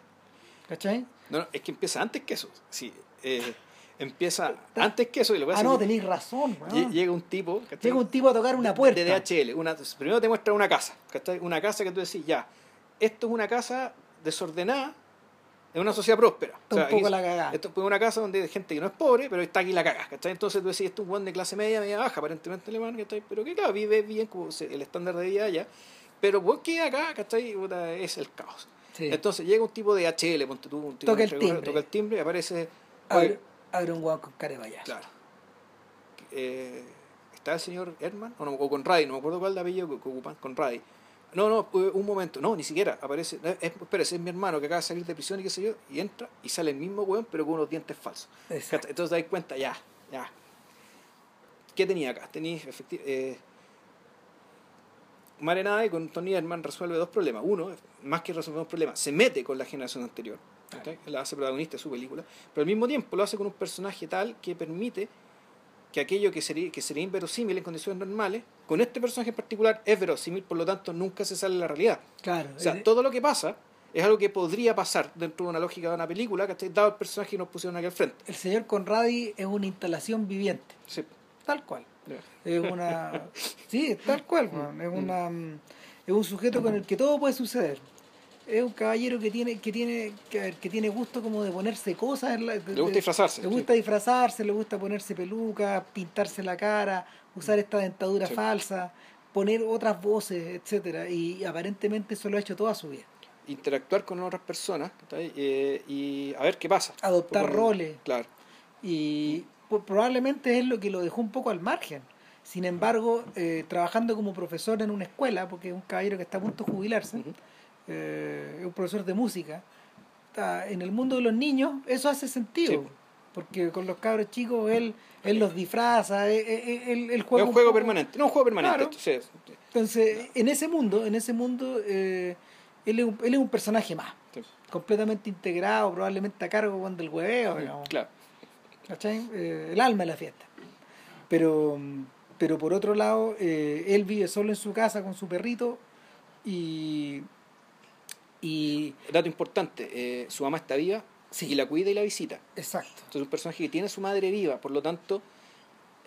¿Cachai? No, no, es que empieza antes que eso. Sí, eh, empieza antes que eso y lo que Ah, no, tenéis razón, llega un tipo, ¿cachai? Llega un tipo a tocar una puerta. de DHL. Una, primero te muestra una casa, ¿cachai? Una casa que tú decís, ya, esto es una casa desordenada en una sociedad próspera. Está un poco la cagada. Esto es una casa donde hay gente que no es pobre, pero está aquí la caga, ¿cachai? Entonces tú decís, esto es un buen de clase media, media baja, aparentemente alemán, ¿cachai? Pero que claro, vive bien como el estándar de vida allá. Pero vos que acá, ¿cachai? Es el caos. Sí. Entonces llega un tipo de HL, ponte tú, un tipo Toca el de- timbre. toca el timbre y aparece... abre, un guan con payaso. Claro. Eh, ¿Está el señor Herman? O, no, o con Ray, no me acuerdo cuál de apellido que, que ocupan, con Ray. No, no, eh, un momento, no, ni siquiera aparece. eh, Es, espera, ese es mi hermano que acaba de salir de prisión y qué sé yo, y entra y sale el mismo weón, pero con unos dientes falsos. Exacto. Entonces das cuenta, ya, ya. ¿Qué tenía acá? Tenía efecti- eh, Marenade con Tony Herman resuelve dos problemas. Uno, más que resolver un problema, se mete con la generación anterior. La hace protagonista de su película. Pero al mismo tiempo lo hace con un personaje tal que permite que aquello que sería, que sería inverosímil en condiciones normales, con este personaje en particular es verosímil, por lo tanto nunca se sale de la realidad. Claro. O sea, eh, todo lo que pasa es algo que podría pasar dentro de una lógica de una película, ¿cachai? Dado el personaje que nos pusieron aquí al frente. el señor Conradi es una instalación viviente, Sí. tal cual. Es una. Sí, tal cual, weón. Es, una, mm, es un sujeto con el que todo puede suceder. Es un caballero que tiene que tiene que, que tiene gusto como de ponerse cosas. en la- de- Le gusta disfrazarse. Le sí. gusta disfrazarse, le gusta ponerse peluca, pintarse la cara, usar esta dentadura Sí. falsa, poner otras voces, etcétera Y aparentemente eso lo ha hecho toda su vida. interactuar con otras personas. Eh, y a ver qué pasa. Adoptar roles. Claro. y probablemente es lo que lo dejó un poco al margen. Sin embargo, eh, trabajando como profesor en una escuela, porque es un caballero que está a punto de jubilarse. Eh, es un profesor de música, está- en el mundo de los niños eso hace sentido, Sí. porque con los cabros chicos él, él los disfraza, él, él- él- él juega es un un juego poco- permanente. No, un juego permanente. Claro. Entonces, en ese mundo, en ese mundo, eh, él, es un, él es un personaje más, Sí. completamente integrado, probablemente a cargo cuando el hueveo, digamos. Claro. Eh, el alma de la fiesta. Pero, pero por otro lado, eh, él vive solo en su casa con su perrito y, y Dato importante, eh, su mamá está viva Sí. y la cuida y la visita. exacto. Entonces es un personaje que tiene a su madre viva, por lo tanto,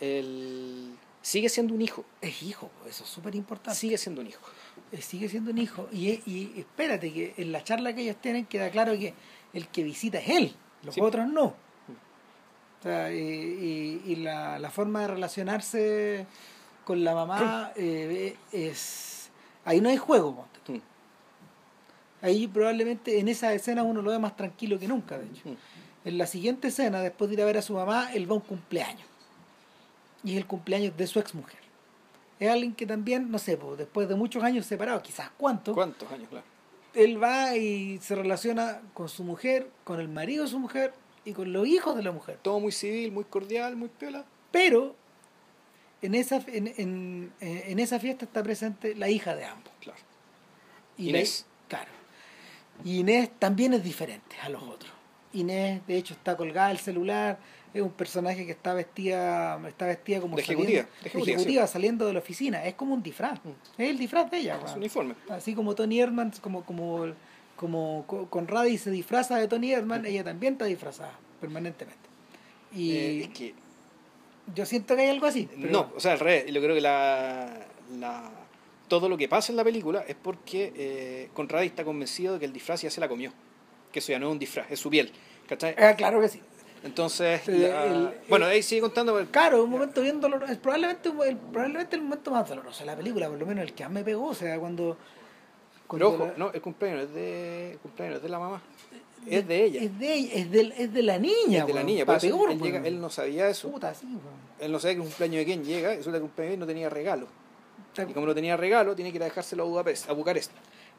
él sigue siendo un hijo. Es hijo, eso es súper importante. Sigue siendo un hijo. Eh, Sigue siendo un hijo. Y, y espérate, que en la charla que ellos tienen queda claro que el que visita es él, los Sí. otros no. O sea, y, y- y la, la forma de relacionarse con la mamá eh, es... Ahí no hay juego. Mm. Ahí probablemente en esa escena uno lo ve más tranquilo que nunca, de hecho. Mm. En la siguiente escena, después de ir a ver a su mamá, él va a un cumpleaños. Y es el cumpleaños de su exmujer. Es alguien que también, no sé, pues, después de muchos años separados, quizás cuánto, ¿Cuántos años? Claro. él va y se relaciona con su mujer, con el marido de su mujer y con los hijos de la mujer. Todo muy civil, muy cordial, muy piola. Pero en esa, en, en- en esa fiesta está presente la hija de ambos. Claro. Y Inés. la-. Y Inés también es diferente a los otros. Inés, de hecho, está colgada el celular, es un personaje que está vestida, está vestida como De saliendo- ejecutiva, de de ejecutiva, ejecutiva, saliendo de la oficina. Es como un disfraz. Mm. Es el disfraz de ella. Es un uniforme. Así como Tony Herman, como, como, como Co- Conradi se disfraza de Tony Herman, ella también está disfrazada permanentemente. Y Eh, es que yo siento que hay algo así. pero- No, o sea, al revés. Y yo creo que la, la- todo lo que pasa en la película es porque eh, Conradi está convencido de que el disfraz ya se la comió. Que eso ya no es un disfraz, es su piel. ¿Cachai? Ah, claro que sí. Entonces, El- la- el- bueno, ahí sigue contando. Claro, un momento bien doloroso. Es probablemente, el, probablemente el momento más doloroso de la película, por lo menos el que más me pegó. O sea, cuando. Pero cuando ojo, la- no, el cumpleaños es de, el cumpleaños es de la mamá. Es de ella. Es de ella, es de, es de la niña. Es de la niña. Por eso peor, él, llega- weón. él no sabía eso. Puta, sí. Él no sabía que el cumpleaños de quién llega. Y que el cumpleaños él no tenía regalo. Y como no tenía regalo, tiene que ir a dejárselo a Budapest, a Bucarest.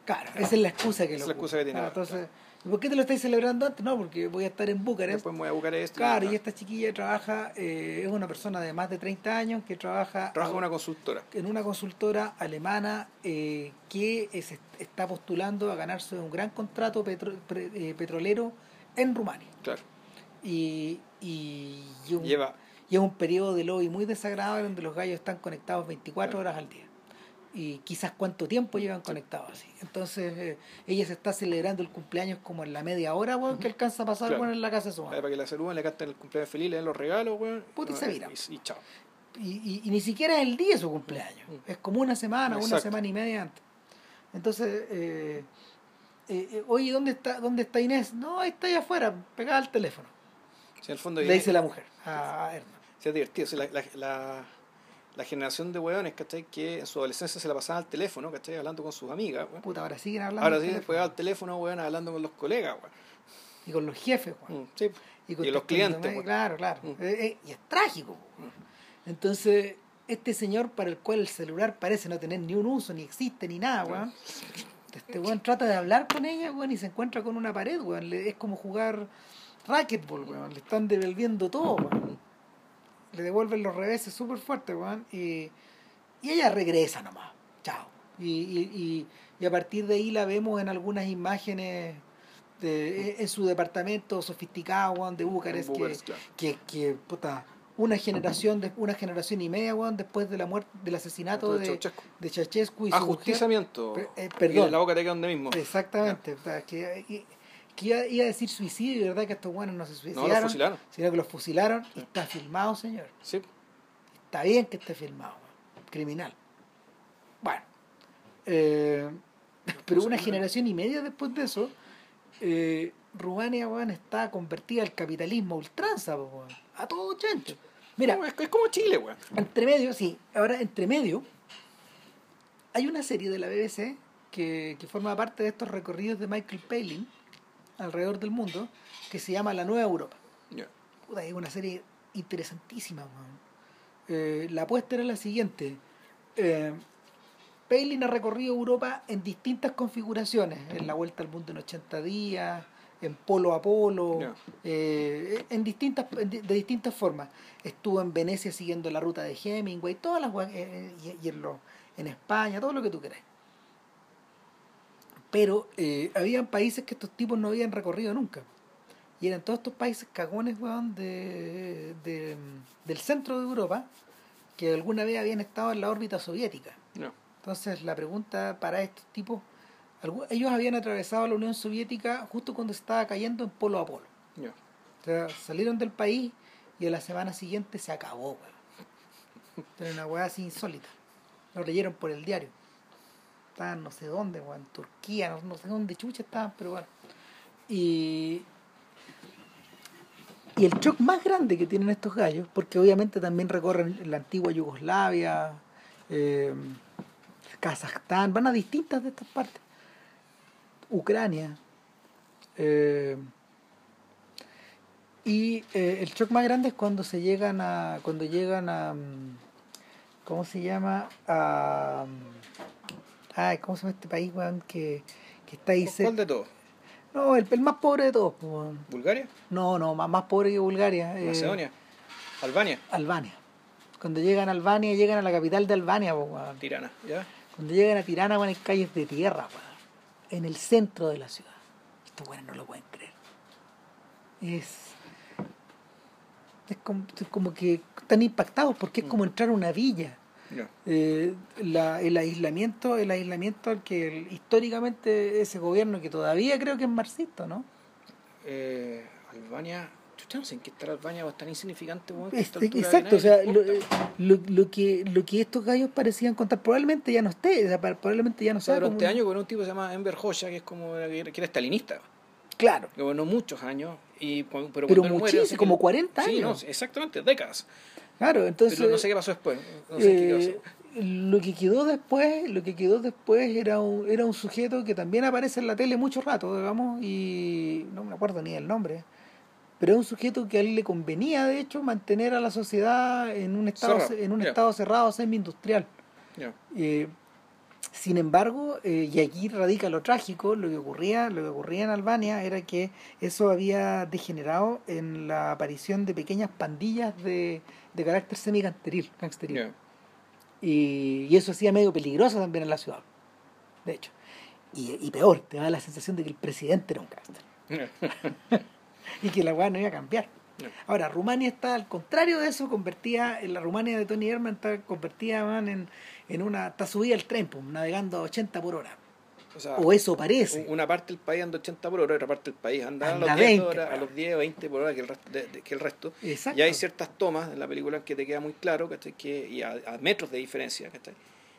Claro, esa es la excusa que Esa lo es la excusa que tiene Claro, entonces, ¿y ¿por qué te lo estáis celebrando antes? No, porque voy a estar en Bucarest. Después me voy a buscar esto. Claro, y esta chiquilla trabaja, eh, es una persona de más de 30 años que trabaja, Trabaja en una consultora. en una consultora alemana eh, que es- está postulando a ganarse un gran contrato petro- pre- eh, petrolero en Rumania. Claro. Y, y, y un, Lleva y es un periodo de lobby muy desagradable donde los gallos están conectados 24 horas al día. Y quizás cuánto tiempo llevan conectados así. Entonces, eh, ella se está celebrando el cumpleaños como en la media hora, weón, que alcanza a pasar Claro. en la casa de su madre. para que la saludan, le canten el cumpleaños feliz, le den los regalos, weón. Puta, y se No, vira. Y, y chao. Y, y, y ni siquiera es el día de su cumpleaños. Es como una semana, una semana y media antes. Entonces, eh, eh, eh, oye, ¿dónde está, ¿dónde está Inés? No, ahí está allá afuera, pegada al teléfono. Si en el fondo Le dice la mujer a, a Herman. Sí, es divertido. O sea, la, la, la, la generación de hueones, ¿cachai? Que en su adolescencia se la pasaban al teléfono, ¿cachai? Hablando con sus amigas, weón. Puta, ahora siguen hablando. Ahora teléfono. después al teléfono, weón, hablando con los colegas, weón. Y con los jefes, weón. Mm, sí. y, Y los clientes. Claro, claro. Mm. Eh, eh, y es trágico. pues. Entonces, este señor para el cual el celular parece no tener ni un uso, ni existe, ni nada, weón. Este weón trata de hablar con ella, weón, y se encuentra con una pared, weón. Es como jugar racquetball, weón. Le están devolviendo todo, weón. Le devuelven los reveses súper fuertes, weón. Y, y ella regresa nomás. Chao. Y, y, y, y a partir de ahí la vemos en algunas imágenes de, en su departamento sofisticado, weón, de Bucarest, En que, claro. que, que, puta, una generación, de, una generación y media, weón, después de la muerte, del asesinato De de, Ceausescu y su mujer. Eh, Y perdón. la boca te queda donde mismo. Exactamente. o sea, que, que iba, iba a decir suicidio, y verdad que estos buenos no se No, suicidaron, fusilaron. sino que los fusilaron y está filmado, señor. Sí. Está bien que esté filmado, criminal. Bueno, eh, pero una generación y media después de eso, eh, Rumania weón, está convertida al capitalismo ultranza, a todo chancho. Mira, No, es, es como Chile, weón. entre medio, sí, ahora entre medio, hay una serie de la BBC que, que forma parte de estos recorridos de Michael Palin alrededor del mundo, que se llama La Nueva Europa. Ya. Puta, es una serie interesantísima. Eh, la apuesta era la siguiente. Eh, Palin ha recorrido Europa en distintas configuraciones, en la vuelta al mundo en 80 días, en polo a polo, eh, en distintas, de distintas formas. Estuvo en Venecia siguiendo la ruta de Hemingway, todas las eh, eh, y, y en, lo- en España, todo lo que tú querés. Pero eh, habían países que estos tipos no habían recorrido nunca. Y eran todos estos países cagones, weón, de, de- del centro de Europa, que alguna vez habían estado en la órbita soviética. Entonces la pregunta para estos tipos, ellos habían atravesado la Unión Soviética justo cuando estaba cayendo en polo a polo. O sea, salieron del país y a la semana siguiente se acabó, weón. Era una weá así insólita. Lo leyeron por el diario. Estaban no sé dónde, en Turquía, no, no sé dónde chucha estaban, pero bueno. Y, y el shock más grande que tienen estos gallos, porque obviamente también recorren la antigua Yugoslavia, eh, Kazajstán, van a distintas de estas partes. Ucrania. eh, y eh, el shock más grande es cuando se llegan a. cuando llegan a. mm, ¿Cómo se llama? A. mm, Ay, ¿cómo se llama este país, weón? Que, que está ahí ¿Cuál de todos? No, el, el más pobre de todos, pues, weón. ¿Bulgaria? No, no, más, más pobre que Bulgaria. eh, ¿Macedonia? ¿Albania? Albania. Cuando llegan a Albania, llegan a la capital de Albania, pues, weón. Tirana. ¿Ya? Cuando llegan a Tirana, van en calles de tierra, weón. En el centro de la ciudad. Estos weones no lo pueden creer. Es. Es como, es como que están impactados porque es como entrar a una villa. Eh, la- el aislamiento, el aislamiento al que el- históricamente ese gobierno que todavía creo que es marxista, ¿no? Eh, Albania. No sé en qué estará Albania o es tan insignificante, Este, exacto, o sea, lo, lo, lo que, lo que estos gallos parecían contar probablemente ya no esté, o sea, probablemente ya no sea, durante como- años con un tipo que se llama Enver Hoxha, que es como que era estalinista. Claro, Que bueno, muchos años. Y, pero pero muere, muchísimo, así que- como 40 Sí, no, años. exactamente, décadas. Claro, entonces pero no sé qué pasó después. No sé qué eh, pasó. lo que quedó después, lo que quedó después era un, era un sujeto que también aparece en la tele mucho rato, digamos, y no me acuerdo ni el nombre. Pero es un sujeto que a él le convenía, de hecho, mantener a la sociedad en un estado, Cerrado, en un estado cerrado, semi-industrial. Ya. Eh, Sin embargo, eh, y aquí radica lo trágico, lo que ocurría, lo que ocurría en Albania era que eso había degenerado en la aparición de pequeñas pandillas de, de carácter semi-gangsteril. Y, y eso hacía medio peligroso también en la ciudad, de hecho. Y, y peor, te da la sensación de que el presidente era un gángster y que la weá no iba a cambiar. Ahora, Rumania está al contrario de eso, convertida, en la Rumania de Tony Herman está convertida man, en, en una, está subida al tren, pues, navegando a 80 por hora. O sea, O eso parece. una parte del país anda 80 por hora, otra parte del país anda, Anda a, los 10 20, horas, a los 10 o 20 por hora que el resto. de- de- que el resto. Exacto. Y hay ciertas tomas en la película que te queda muy claro ¿cachai? que y a, a metros de diferencia ¿cachai?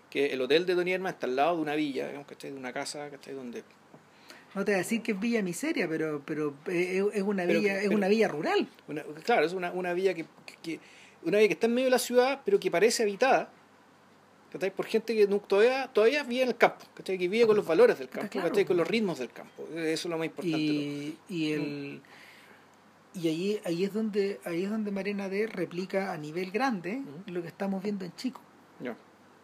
que el hotel de Tony Herman está al lado de una villa, digamos, ¿cachai? de una casa ¿cachai? donde No te voy a decir que es Villa Miseria, pero, pero eh, es, una Pero- villa, es una villa rural. Una- claro, es una, una villa que- que- una villa que está en medio de la ciudad, pero que parece habitada ¿cachai? por gente que todavía, todavía vive en el campo, ¿cachai? que vive con los valores del campo, Claro. ¿cachai? con los ritmos del campo. Eso es lo más importante. Y, el y ahí, ahí es donde ahí es donde Marina D replica a nivel grande lo que estamos viendo en Chico.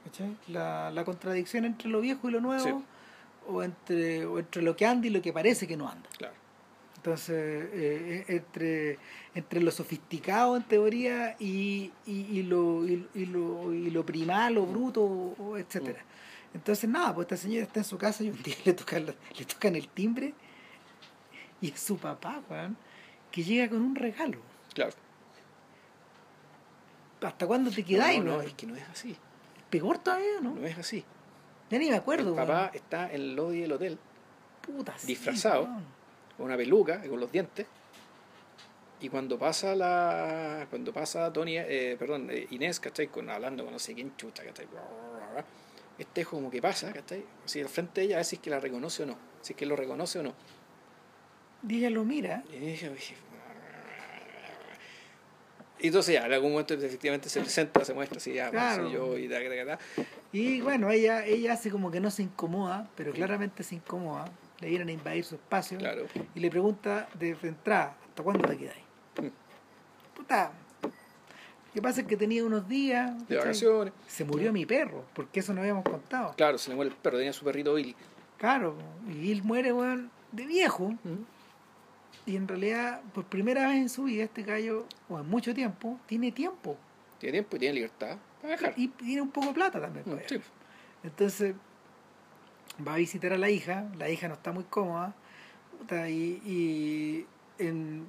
¿cachai? La, la contradicción entre lo viejo y lo nuevo, Sí. o entre, o entre lo que anda y lo que parece que no anda. Claro. Entonces, eh, entre, entre lo sofisticado en teoría y, y, y lo, y, y lo, y lo primal, lo bruto, etcétera. Entonces, nada, pues esta señora está en su casa y un día le tocan, le tocan el timbre y es su papá, weón, que llega con un regalo. Claro. ¿Hasta cuándo te quedáis, no, no, es que no es así. Peor todavía, ¿no? No es así. Ya ni me acuerdo, el papá está en el lobby del hotel Puta, disfrazado. Con una peluca y con los dientes. Y cuando pasa la. Cuando pasa Tony, eh, perdón, eh, Inés, ¿cachai? Con, hablando con no sé quién chucha, ¿cachai? Este es como que pasa, ¿cachai? Así al frente de ella, a ver si es que la reconoce o no. Si es que lo reconoce o no. Y ella lo mira Y ella, y entonces ya, en algún momento efectivamente se presenta, se muestra así, ya, pues, Claro. yo y da, da, da. Y bueno, ella, ella hace como que no se incomoda, pero claramente se incomoda. Le vienen a invadir su espacio Claro. y le pregunta de entrada, ¿hasta cuándo te quedáis? Puta, lo que pasa es que tenía unos días. De vacaciones. Se murió mi perro, porque eso no habíamos contado. Claro, se le muere el perro, tenía su perrito Billy. Claro, y él muere, weón, de viejo. Y en realidad, por primera vez en su vida, este gallo, o en mucho tiempo, tiene tiempo. Tiene tiempo y tiene libertad para viajar. Y tiene un poco de plata también. para Sí. viajar. Entonces va a visitar a la hija, la hija no está muy cómoda, y, y, en-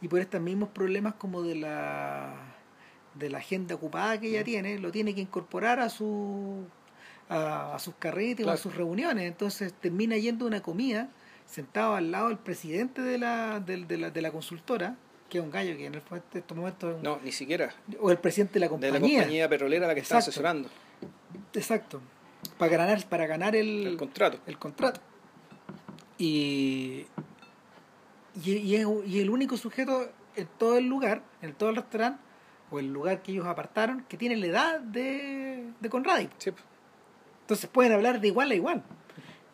y por estos mismos problemas como de la de la agenda ocupada que ella tiene, lo tiene que incorporar a su a, a sus carretes o a sus reuniones, entonces termina yendo a una comida sentado al lado del presidente de la, del- de, la, de la consultora, que es un gallo que en el- en estos momentos es un- No, ni siquiera. o el presidente de la De compañía. la compañía petrolera a la que está asesorando Exacto. Para ganar, para ganar el, el contrato. el contrato. Y, y, el único sujeto en todo el lugar, en todo el restaurante, o el lugar que ellos apartaron, que tiene la edad de, de Conradi. Sí. Entonces pueden hablar de igual a igual.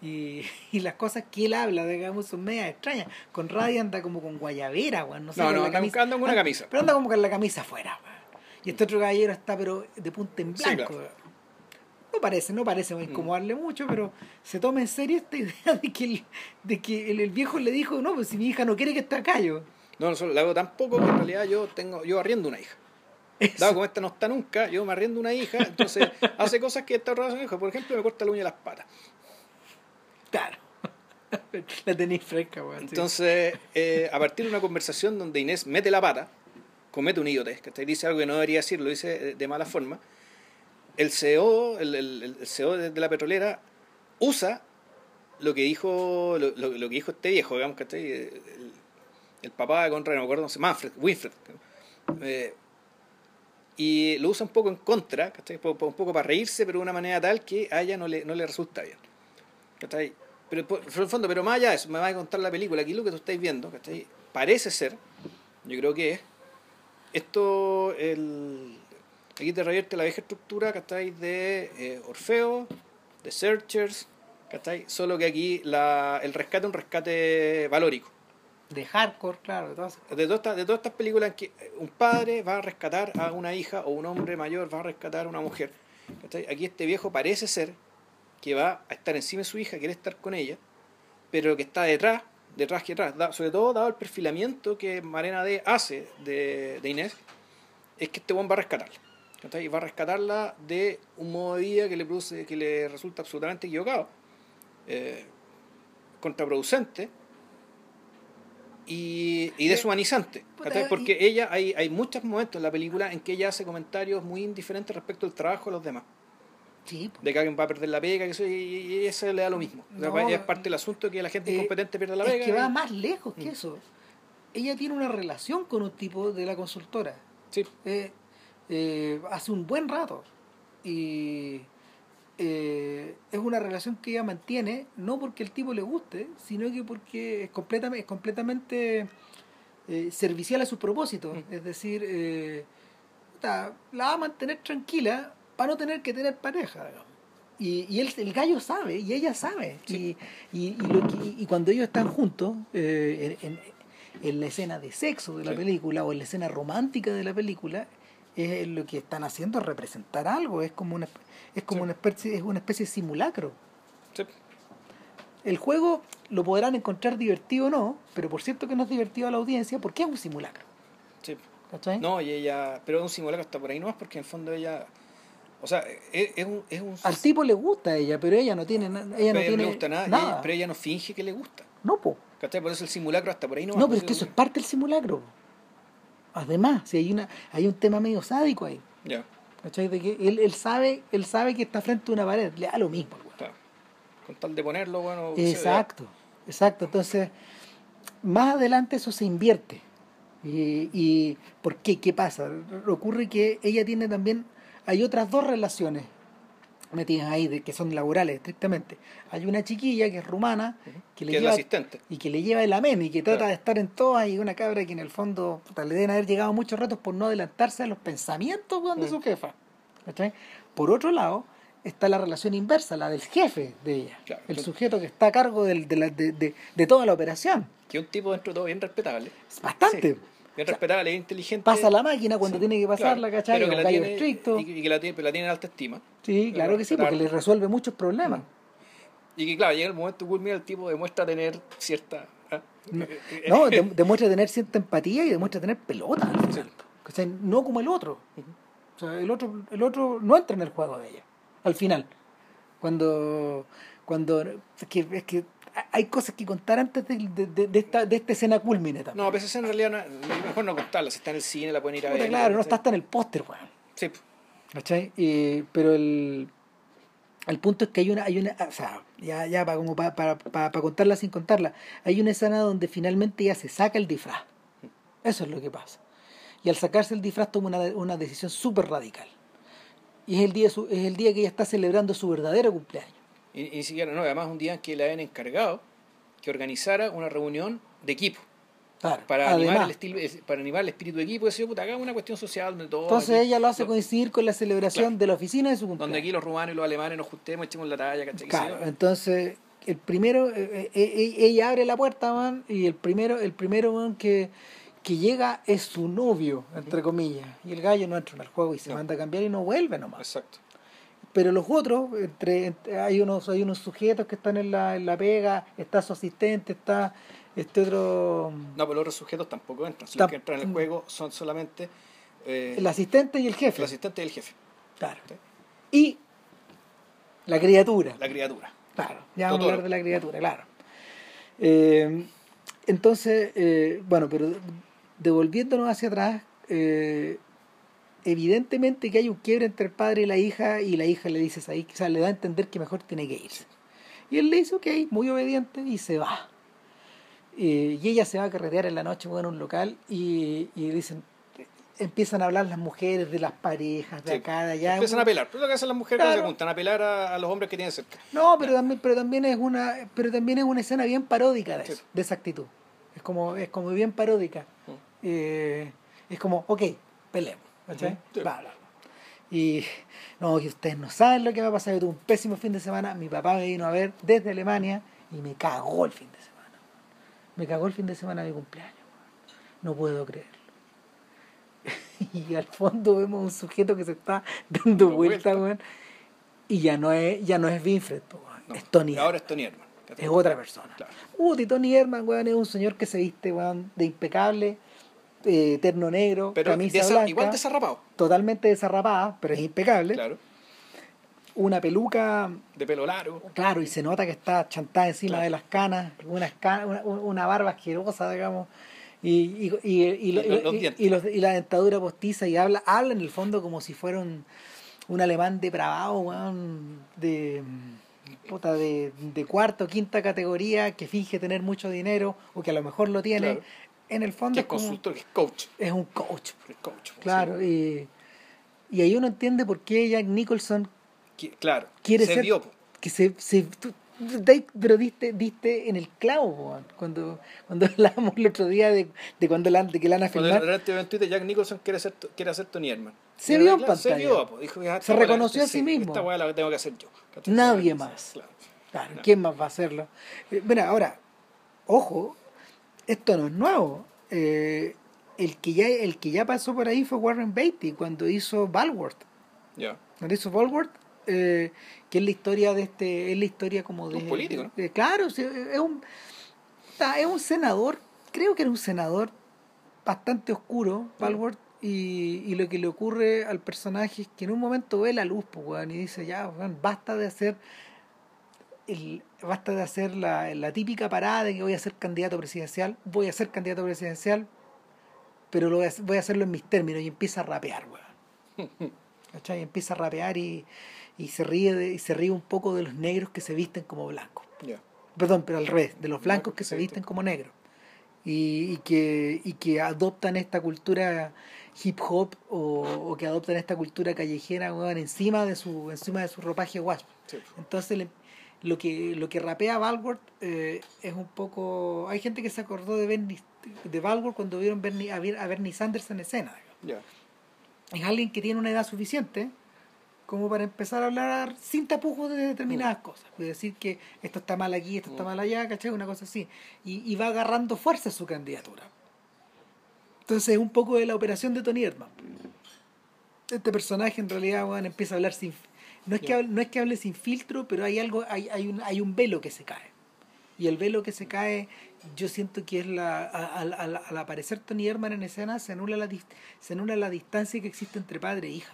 Y, y las cosas que él habla, digamos, son medias extrañas. Conradi anda como con guayabera, weón. No, sé, No, anda- camisa- anda con una anda- camisa. Pero anda como con la camisa afuera, weón. Y este otro caballero está, pero de punta en Sí, blanco. claro. No parece, no parece incomodarle mucho, pero se toma en serio esta idea de que el, de que el, el viejo le dijo, no, pues si mi hija no quiere que esté acá, yo. No, no solo la hago tan poco que en realidad yo tengo, yo arriendo una hija. Eso. Dado como esta no está nunca, yo me arriendo una hija, entonces hace cosas que esta otra no hija. Por ejemplo, me corta la uña de las patas. Claro. la tenéis fresca, weón. Entonces, eh, a partir de una conversación donde Inés mete la pata, comete un idiotez, que dice algo que no debería decir, lo dice de mala forma, el CEO, el, el- CEO de, la petrolera, usa lo que dijo lo, lo- que dijo este viejo, digamos, que el, el papá de Conrad, no me acuerdo, no sé, Manfred, Winfred, eh, y lo usa un poco en contra, ¿cachai? Un poco para reírse, pero de una manera tal que a ella no le, no le resulta bien. ¿cachai? Pero por el fondo, pero más allá de eso, me va a contar la película, aquí lo que tú estáis viendo, ¿cachai? Parece ser, yo creo que es, esto, el, aquí te revierte la vieja estructura, ¿cachai? De eh, Orfeo, de Searchers, ¿cachai? Solo que aquí la, el rescate es un rescate valórico. De hardcore, claro, de todas De todas, estas, de todas estas películas en que un padre va a rescatar a una hija o un hombre mayor va a rescatar a una mujer. ¿cachai? Aquí este viejo parece ser que va a estar encima de su hija, quiere estar con ella, pero lo que está detrás, detrás que da- sobre todo dado el perfilamiento que Marena D hace de, de Inés, es que este buen va a rescatarla. Y va a rescatarla de un modo de vida que le produce, que le resulta absolutamente equivocado, eh, contraproducente y, y deshumanizante. ¿cachai? y- Porque ella, hay, hay muchos momentos en la película en que ella hace comentarios muy indiferentes respecto al trabajo de los demás. Sí. De que alguien va a perder la pega, que eso, y, y eso le da lo mismo. O sea, No, es parte del asunto que la gente eh, incompetente pierde la es pega. que va y- más lejos que Mm. eso. Ella tiene una relación con un tipo de la consultora. Sí, eh, eh, hace un buen rato. Y eh, es una relación que ella mantiene, no porque el tipo le guste, sino que porque es completamente, es completamente eh, servicial a sus propósitos. Mm. Es decir, eh, la va a mantener tranquila para no tener que tener pareja. Y, y él, el gallo sabe, y ella sabe. Sí. Y, y, lo que- y cuando ellos están juntos, en, en- en la escena de sexo de la Sí. película o en la escena romántica de la película, es lo que están haciendo es representar algo, es como una, es como Sí. una especie, es una especie de simulacro. sí. El juego lo podrán encontrar divertido o no, pero por cierto que no es divertido a la audiencia porque es un simulacro. sí. ¿cachai? No, y ella. Pero es un simulacro hasta por ahí nomás, porque en el fondo ella. O sea, es, es un. Es un Al tipo le gusta a ella, pero ella no tiene, ella pero no ella tiene le gusta nada, y nada. ella- pero ella no finge que le gusta. No, po. ¿Cachai? Por eso el simulacro hasta por ahí nomás. No, pero es pues, que eso es parte del simulacro. Además, si hay una, hay un tema medio sádico ahí. Ya, ¿Cachai? De que él, él sabe, él sabe que está frente a una pared, le da lo mismo. weón. claro. Con tal de ponerlo, bueno. Exacto, exacto. Entonces, más adelante eso se invierte. Y, y ¿por qué? ¿Qué pasa? Ocurre que ella tiene también, hay otras dos relaciones metidas ahí, de, que son laborales estrictamente. Hay una chiquilla que es rumana, que le que es lleva asistente. y que le lleva el amén y que trata Claro. de estar en todas y una cabra que en el fondo puta, le deben haber llegado muchos retos por no adelantarse a los pensamientos de Mm. su jefa. ¿cachai? Por otro lado, está la relación inversa, la del jefe de ella, Claro, el entonces- sujeto que está a cargo del- de, la- de- de- de toda la operación. Que es un tipo dentro de todo bien respetable. Es bastante. Sí. Bien respetable, bien inteligente. Pasa la máquina cuando Sí, tiene que pasarla, claro, ¿cachai? Pero que la tiene, estricto. Y, que la tiene, pero la tiene en alta estima. Sí, claro que sí, porque le resuelve muchos problemas. Y que claro, llega el momento culmina el tipo demuestra tener cierta... ¿ah? No, Eh, eh, no, de- demuestra tener cierta empatía y demuestra tener pelota al final. Sí. ¿cachai? No como el otro. O sea, el otro, el otro no entra en el juego de ella. Al final. Cuando. cuando es, que, es que hay cosas que contar antes de, de, de- de esta, de esta escena culmine también. No, pero esa en realidad no, mejor no contarla. Si está en el cine la pueden ir a Puta, ver. claro, no está hasta en el póster, weón. Sí, ¿Cachai? Y- pero el, el punto es que hay una, hay una, o sea, ya, ya para como para, para, para, para contarla sin contarla, hay una escena donde finalmente ella se saca el disfraz. Eso es lo que pasa. Y al sacarse el disfraz toma una, una decisión súper radical. Y es el día es el día que ella está celebrando su verdadero cumpleaños. Y, y ni siquiera, no, además un día en que le habían encargado que organizara una reunión de equipo Claro. para animar, el estilo, es- para animar el espíritu de equipo y decir, puta, hagamos una cuestión social donde todos entonces aquí- ella lo hace coincidir con la celebración de la oficina de su cumpleaños. donde aquí los rumanos y los alemanes nos juntemos, echemos la talla, ¿cachai? ¿Qué sé Claro, entonces el primero, eh, eh, eh, ella abre la puerta, man, y el primero, el primero man, que, que llega es su novio, entre comillas, y el gallo no entra en el juego y se No. manda a cambiar y no vuelve nomás. Exacto. Pero los otros, entre, entre- hay unos, hay unos sujetos que están en la, en la pega, está su asistente, está este otro No, pero los otros sujetos tampoco entran. Los que entran en el juego son solamente eh, el asistente y el jefe. el asistente y el jefe, Claro. Sí. Y la criatura. la criatura. Claro, ya vamos a hablar de la criatura, claro. Eh, entonces, eh, bueno, pero devolviéndonos hacia atrás, eh, evidentemente que hay un quiebre entre el padre y la hija, y la hija le dice ahí, quizás le da a entender que mejor tiene que irse. Y él le dice, ok, muy obediente, y se va. Eh, y ella se va a carretear en la noche bueno, en un local, y, y dicen, empiezan a hablar las mujeres de las parejas, de Sí. acá, de allá. Empiezan a apelar. Pero lo que hacen las mujeres cuando Claro. se juntan, apelar a, a los hombres que tienen cerca. No, pero también, pero también es una, pero también es una escena bien paródica de Sí. eso, de esa actitud. Es como, es como bien paródica. Mm. Eh, es como, ok, peleemos, ¿cachai? Sí. Y no, que ustedes no saben lo que me ha pasado. Yo tuve un pésimo fin de semana. Mi papá me vino a ver desde Alemania y me cagó el fin de semana. Me cagó el fin de semana de mi cumpleaños. No puedo creerlo. y al fondo vemos un sujeto que se está dando vuelta, weón. Y ya no es, ya no es Winfred, No, es Tony. Ahora es Tony Herman. es otra persona. Claro. Uh, y Tony Herman, weón, es un señor que se viste, weón, de impecable, eh, terno negro, Pero camisa desa- blanca, igual desarrapado. totalmente desarrapada, pero es impecable. Claro. Una peluca, De pelo largo. claro, y se nota que está chantada encima Claro. de las canas, unas ca- una, una barba asquerosa, digamos. Y, y, y, los- los- la dentadura postiza y habla, habla en el fondo como si fuera un, un alemán depravado, weón, de, puta, de, de cuarta o quinta categoría que finge tener mucho dinero o que a lo mejor lo tiene. Claro. En el fondo Que es, consultor, es coach. es un coach. Es coach. Claro, y, y ahí uno entiende por qué Jack Nicholson Que- claro. quiere se ser vio, po. que se, se tú- pero diste, diste en el clavo cuando cuando hablábamos el otro día de, de cuando la, de que la van a Cuando Twitter Jack Nicholson quiere ser, quiere hacer Tony Herman. Se vio en claro, Se pantalla. vio, po. Dijo, Se weá la- reconoció a sí mismo. Esta weá la tengo que hacer yo. Nadie Sí, más. Claro. claro No. quién más va a hacerlo Eh, bueno ahora ojo esto no es nuevo Eh, el que ya el que ya pasó por ahí fue Warren Beatty cuando hizo Balworth Ya. cuando hizo Balworth eh, que es la historia de este es la historia como de Un político, ¿no? de- claro es un es un senador creo que era un senador bastante oscuro Balworth y, y lo que le ocurre al personaje es que en un momento ve la luz pues, weón, y dice ya weón, basta de hacer el, basta de hacer la, la típica parada de que voy a ser candidato presidencial voy a ser candidato presidencial pero lo voy a, voy a hacerlo en mis términos y empieza a rapear weón. ¿Cachai? Empieza a rapear y, y se ríe de- y se ríe un poco de los negros que se visten como blancos. Perdón, pero al revés, de los blancos que se visten como negros. Y, y que, y que adoptan esta cultura hip hop o, o que adoptan esta cultura callejera weón, encima de su encima de su ropaje wasp. Sí. Entonces le- lo que lo que rapea Balworth eh, es un poco hay gente que se acordó de Bernie, de Balworth cuando vieron Bernie- a, Ber- a Bernie Sanders en escena. Ya. Es alguien que tiene una edad suficiente como para empezar a hablar sin tapujos de determinadas cosas. Es decir, que esto está mal aquí, esto está Mm. mal allá, ¿cachai? Una cosa así. Y, y va agarrando fuerza su candidatura. Entonces es un poco de la operación de Tony Erdmann. Este personaje en realidad weón, empieza a hablar sin... No es, que hable, no es que hable sin filtro, pero hay algo, hay, hay, un, hay un velo que se cae. Y el velo que se cae, yo siento que es la, al, al- al aparecer Tony Herman en escena, se anula, la, se anula la distancia que existe entre padre e hija.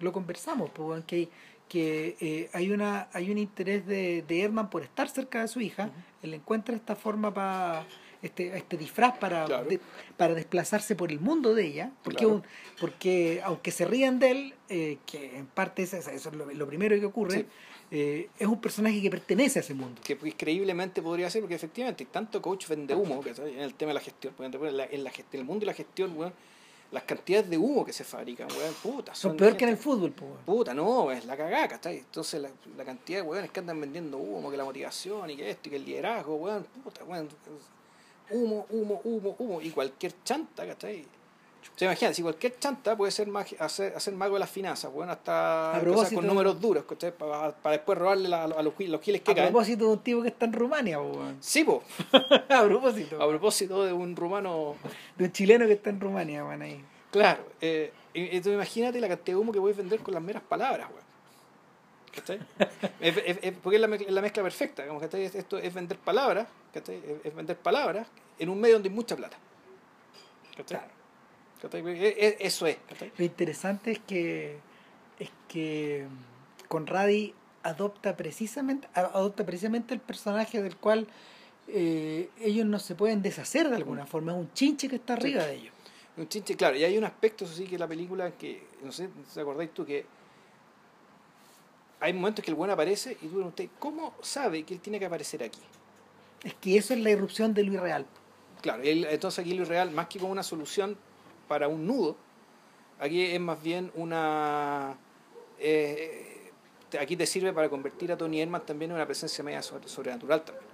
Lo conversamos, pues, que, que eh, hay, una, hay un interés de, de Herman por estar cerca de su hija. Él encuentra esta forma para. Este, este disfraz para, Claro. de- para desplazarse por el mundo de ella, porque, Claro. un- porque aunque se rían de él, eh, que en parte es, eso es lo, lo primero que ocurre, Sí. eh, es un personaje que pertenece a ese mundo. que pues, creíblemente podría ser, porque efectivamente tanto coach vende humo ¿cachai? en el tema de la gestión. En la, en la el mundo de la gestión, weón, las cantidades de humo que se fabrican, weón, puta, Son son peor gente- que en el fútbol. Puta, no, es la cagada, ¿cachai? Entonces la, la cantidad de weones que andan vendiendo humo, que la motivación y que esto y que el liderazgo, weón, puta, weón. Humo, humo, humo, humo. Y cualquier chanta, ¿cachai? Se imagina, si cualquier chanta puede ser magi- hacer, hacer mago de las finanzas, weón, hasta empezar con números duros, ¿cachai? Para, después robarle la- a los, los giles que A caen. propósito de un tipo que está en Rumania, weón. Sí, po. a propósito. A propósito de un rumano, De un chileno que está en Rumania, weón, ahí. claro. Eh, tú imagínate la cantidad de humo que puedes vender con las meras palabras, weón. ¿Cachai? Es- es- es- porque es la, mezcla- es la mezcla perfecta. ¿cachai? Es- Esto es vender palabras, ¿cachai? Es, vender palabras en un medio donde hay mucha plata. ¿Cachai? Claro. ¿Cachai? E- e- Eso es. ¿cachai? Lo interesante es que es que Conradi adopta precisamente a- adopta precisamente el personaje del cual eh, ellos no se pueden deshacer de alguna forma, es un chinche que está arriba de ellos. Un chinche, claro. Y hay un aspecto, eso sí, que la película que, no sé si acordáis tú, que hay momentos que el buen aparece y tú preguntas, ¿cómo sabe que él tiene que aparecer aquí? Es que eso es la irrupción de lo irreal. Claro, entonces aquí lo real, más que como una solución para un nudo, aquí es más bien una... eh, te- aquí te sirve para convertir a Tony Herman también en una presencia media sobre- sobrenatural también.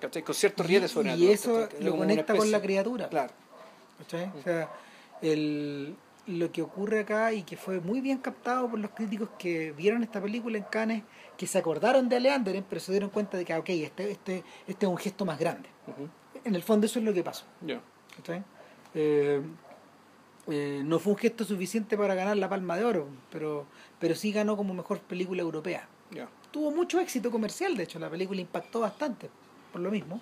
¿Cachai? Con ciertos rieles sobrenaturales. y eso lo conecta con la criatura. Claro, ¿cachai? O sea, el, lo que ocurre acá y que fue muy bien captado por los críticos que vieron esta película en Cannes, que se acordaron de Leanderen, pero se dieron cuenta de que, ah, ok, este, este, este es un gesto más grande. En el fondo eso es lo que pasó. Eh, Eh, no fue un gesto suficiente para ganar la Palma de Oro, pero, pero sí ganó como mejor película europea. Tuvo mucho éxito comercial, de hecho, la película impactó bastante, por lo mismo.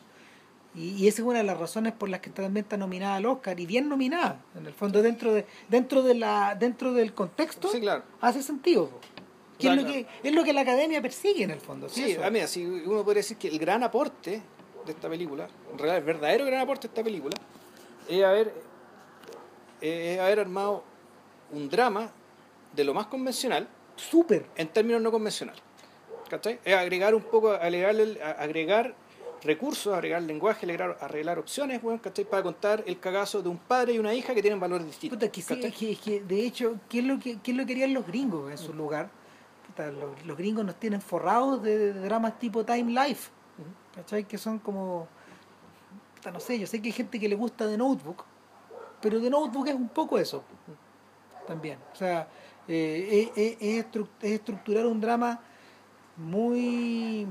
Y, y esa es una de las razones por las que también está nominada al Oscar, y bien nominada, en el fondo, dentro de dentro de la dentro del contexto, Sí, claro. hace sentido. Que es, Claro, lo que, es lo que la academia persigue en el fondo. ¿sí? Sí, Eso. a mí, así uno podría decir que el gran aporte de esta película, en realidad el verdadero gran aporte de esta película, es haber, es haber armado un drama de lo más convencional Súper. en términos no convencionales. ¿Cachai? Es agregar un poco, agregarle, agregar recursos, agregar lenguaje, agregar, arreglar opciones, weón, ¿cachai? Para contar el cagazo de un padre y una hija que tienen valores distintos. Puta, que sí, ¿cachai? es que, es que, de hecho, ¿qué es lo que, qué es lo que querían los gringos en su lugar? Puta, los, los gringos nos tienen forrados de, de dramas tipo Time Life, ¿cachai? Que son como, puta, no sé, yo sé que hay gente que le gusta The Notebook, pero The Notebook es un poco eso, también. O sea, eh, es, es- es estru- es estructurar un drama muy...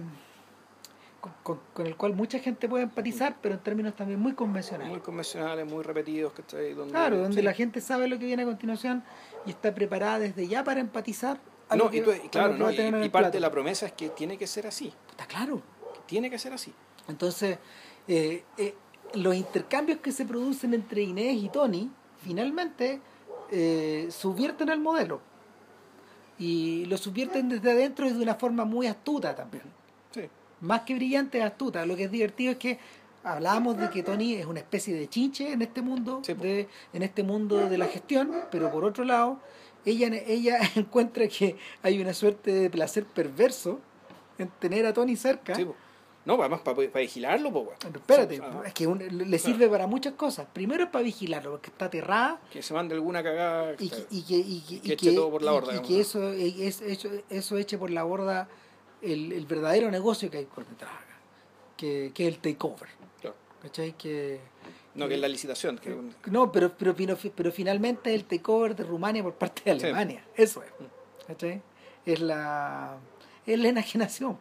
Con, con- el cual mucha gente puede empatizar, pero en términos también muy convencionales. Muy convencionales, muy repetidos, ¿cachai? Donde, Claro, donde sí. la gente sabe lo que viene a continuación y está preparada desde ya para empatizar. a No, lo que- y, tú- claro, que ¿no? y, parte plato. de la promesa es que tiene que ser así. Está claro. que tiene que ser así. Entonces, eh, eh, los intercambios que se producen entre Inés y Tony, finalmente, eh, subvierten el modelo. Y lo subvierten desde adentro y de una forma muy astuta también. Más que brillante, es astuta. Lo que es divertido es que hablábamos de que Tony es una especie de chinche en este mundo, Sí, po. de, en este mundo de la gestión, pero por otro lado, ella, ella encuentra que hay una suerte de placer perverso en tener a Tony cerca. Sí, po. No, además para vigilarlo, pues, Pero espérate, Ajá. es que un- le sirve para muchas cosas. Primero es para vigilarlo, porque está aterrada Que se mande alguna cagada. y que, y y que, eche todo por la borda, y que eso, es- eso, eso eche por la borda el, el verdadero negocio que hay por detrás, acá, que, que es el takeover. Claro. ¿Cachai? Que, No, que es la licitación. Que, no, pero, pero, pero, finalmente es el takeover de Rumania por parte de Sí. Alemania. Eso es. ¿Cachai? Es la, es la enajenación.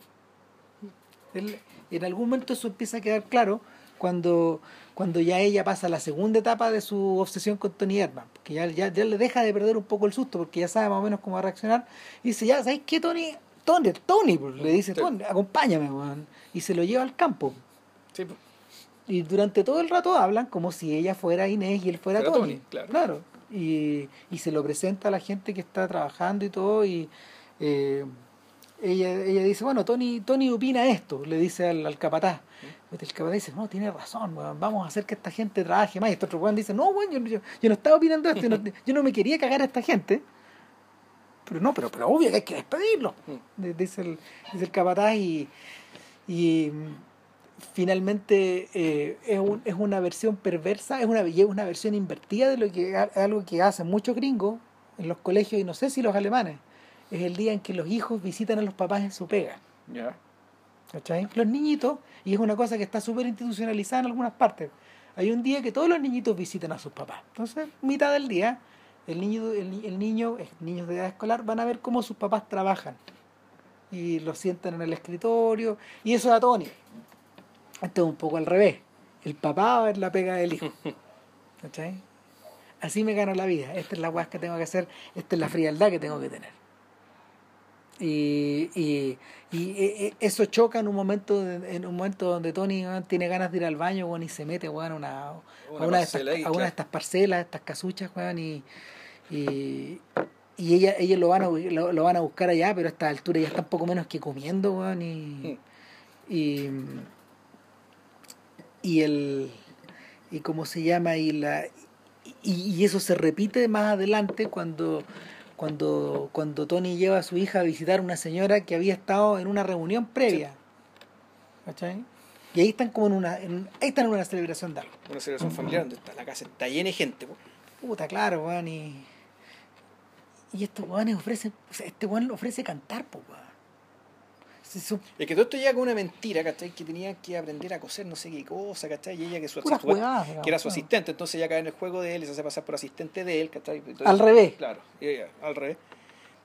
El- en algún momento eso empieza a quedar claro cuando, cuando ya ella pasa a la segunda etapa de su obsesión con Tony Erdman, porque ya, ya, ya le deja de perder un poco el susto, porque ya sabe más o menos cómo va a reaccionar, y dice, ya, ¿sabes qué, Tony? Tony, Tony, pues, le dice, Sí. Tony, acompáñame, weón", y se lo lleva al campo. sí, po. Y durante todo el rato hablan como si ella fuera Inés y él fuera Tony. Tony, claro. Y, y se lo presenta a la gente que está trabajando y todo. Y eh, ella, ella dice, bueno, Tony, Tony opina esto, le dice al, al capataz. El capataz dice, no, tiene razón, weón, vamos a hacer que esta gente trabaje más. Y este otro dice, no, weón, yo, yo, yo no estaba opinando esto, yo no, yo no me quería cagar a esta gente. Pero no, pero, pero obvio que hay que despedirlo, Mm. dice el, dice el capataz y, y mm, finalmente eh, es, un- es una versión perversa, es una, es una versión invertida de lo que es algo que hacen muchos gringos en los colegios y no sé si los alemanes. Es el día en que los hijos visitan a los papás en su pega. ¿cachai? Los niñitos, y es una cosa que está súper institucionalizada en algunas partes. Hay un día que todos los niñitos visitan a sus papás. Entonces, mitad del día, el niño, el, el niño, eh, niños de edad escolar, van a ver cómo sus papás trabajan. Y los sientan en el escritorio. Y eso da Tony. Esto es un poco al revés. El papá va a ver la pega del hijo. ¿Cachai? Así me gano la vida. Esta es la guas que tengo que hacer. Esta es la frialdad que tengo que tener. Y, y, y e- e- eso choca en un momento en un momento donde Tony tiene ganas de ir al baño weón, y se mete weón, a una, a Una una de estas, ahí, a una de estas parcelas, estas casuchas, weón, y, y, y ella, ellos lo van, a, lo, lo van a buscar allá, pero a esta altura ya está un poco menos que comiendo, y, y, y el y cómo se llama y la y, y eso se repite más adelante cuando cuando cuando Tony lleva a su hija a visitar a una señora que había estado en una reunión previa ¿cachai? y ahí están como en una en- ahí están en una celebración de algo Una celebración familiar donde está la casa está llena de gente, po. puta claro weón y y estos weones ofrecen o sea, este weón ofrece cantar po weón Son Es que todo esto llega con una mentira, ¿cachai? Que tenía que aprender a coser no sé qué cosa, ¿cachai? Y ella que, su que era su asistente, entonces ya cae en el juego de él y se hace pasar por asistente de él, ¿cachai? Entonces- Al revés. Claro, y ella, al revés.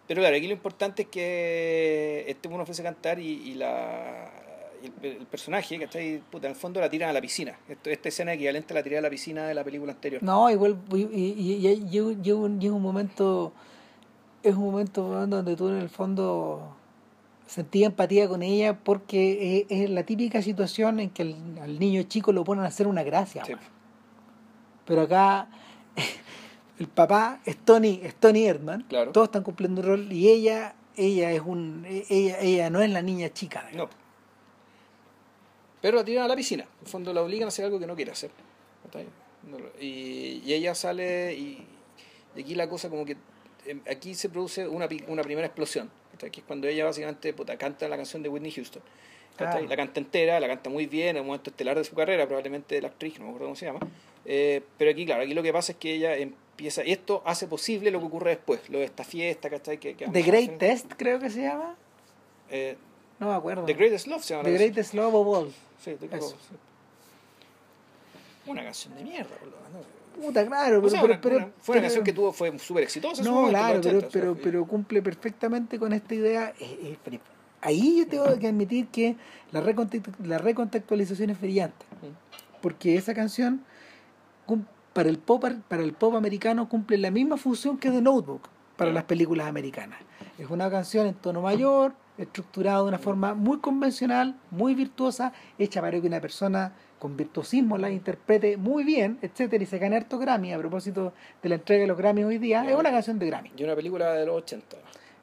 Pero claro, aquí lo importante es que este uno ofrece cantar y, y la el, el personaje, ¿cachai? Puta, en el fondo la tiran a la piscina. Esto, esta escena equivalente a la tirada a la piscina de la película anterior. No, igual, y, y, y- y llega un- momento, es un momento donde tú en el fondo sentí empatía con ella porque es, es la típica situación en que el- al niño chico lo ponen a hacer una gracia. Sí. Pero acá el papá es Tony, es Tony Erdman, Claro. todos están cumpliendo un rol y ella, ella es un, ella, ella no es la niña chica. No. Pero la tiran a la piscina. En el fondo la obligan a hacer algo que no quiere hacer. Y, y ella sale y, y aquí la cosa como que em, aquí se produce una, una primera explosión. Que es cuando ella básicamente puta, canta la canción de Whitney Houston. Ah. La canta entera, la canta muy bien, en un momento estelar de su carrera, probablemente de la actriz, no me acuerdo cómo se llama. Eh, pero aquí, claro, aquí lo que pasa es que ella empieza, y esto hace posible lo que ocurre después, lo de esta fiesta, ¿cachai? Que, que The Great Test creo que se llama. Eh, No me acuerdo. The Greatest Love se llama la The. Greatest Love of All. Sí, The. Greatest. Una canción de mierda, boludo. ¿no? Puta, claro, O pero, sea, pero- una, pero- una- fue una canción que tuvo, fue súper exitosa. No, momento, claro, pero, 80, o sea, pero, cumple perfectamente con esta idea. Eh, eh, ahí yo tengo que admitir que la, la recontextualización es brillante. Porque esa canción, para el, pop, ar- para el pop americano, cumple la misma función que The Notebook para las películas americanas. Es una canción en tono mayor, estructurada de una forma muy convencional, muy virtuosa, hecha para que una persona con virtuosismo la interprete muy bien, etcétera, y se gane harto Grammy a propósito de la entrega de los Grammys hoy día. Es una canción de Grammy. Y una película de los 80.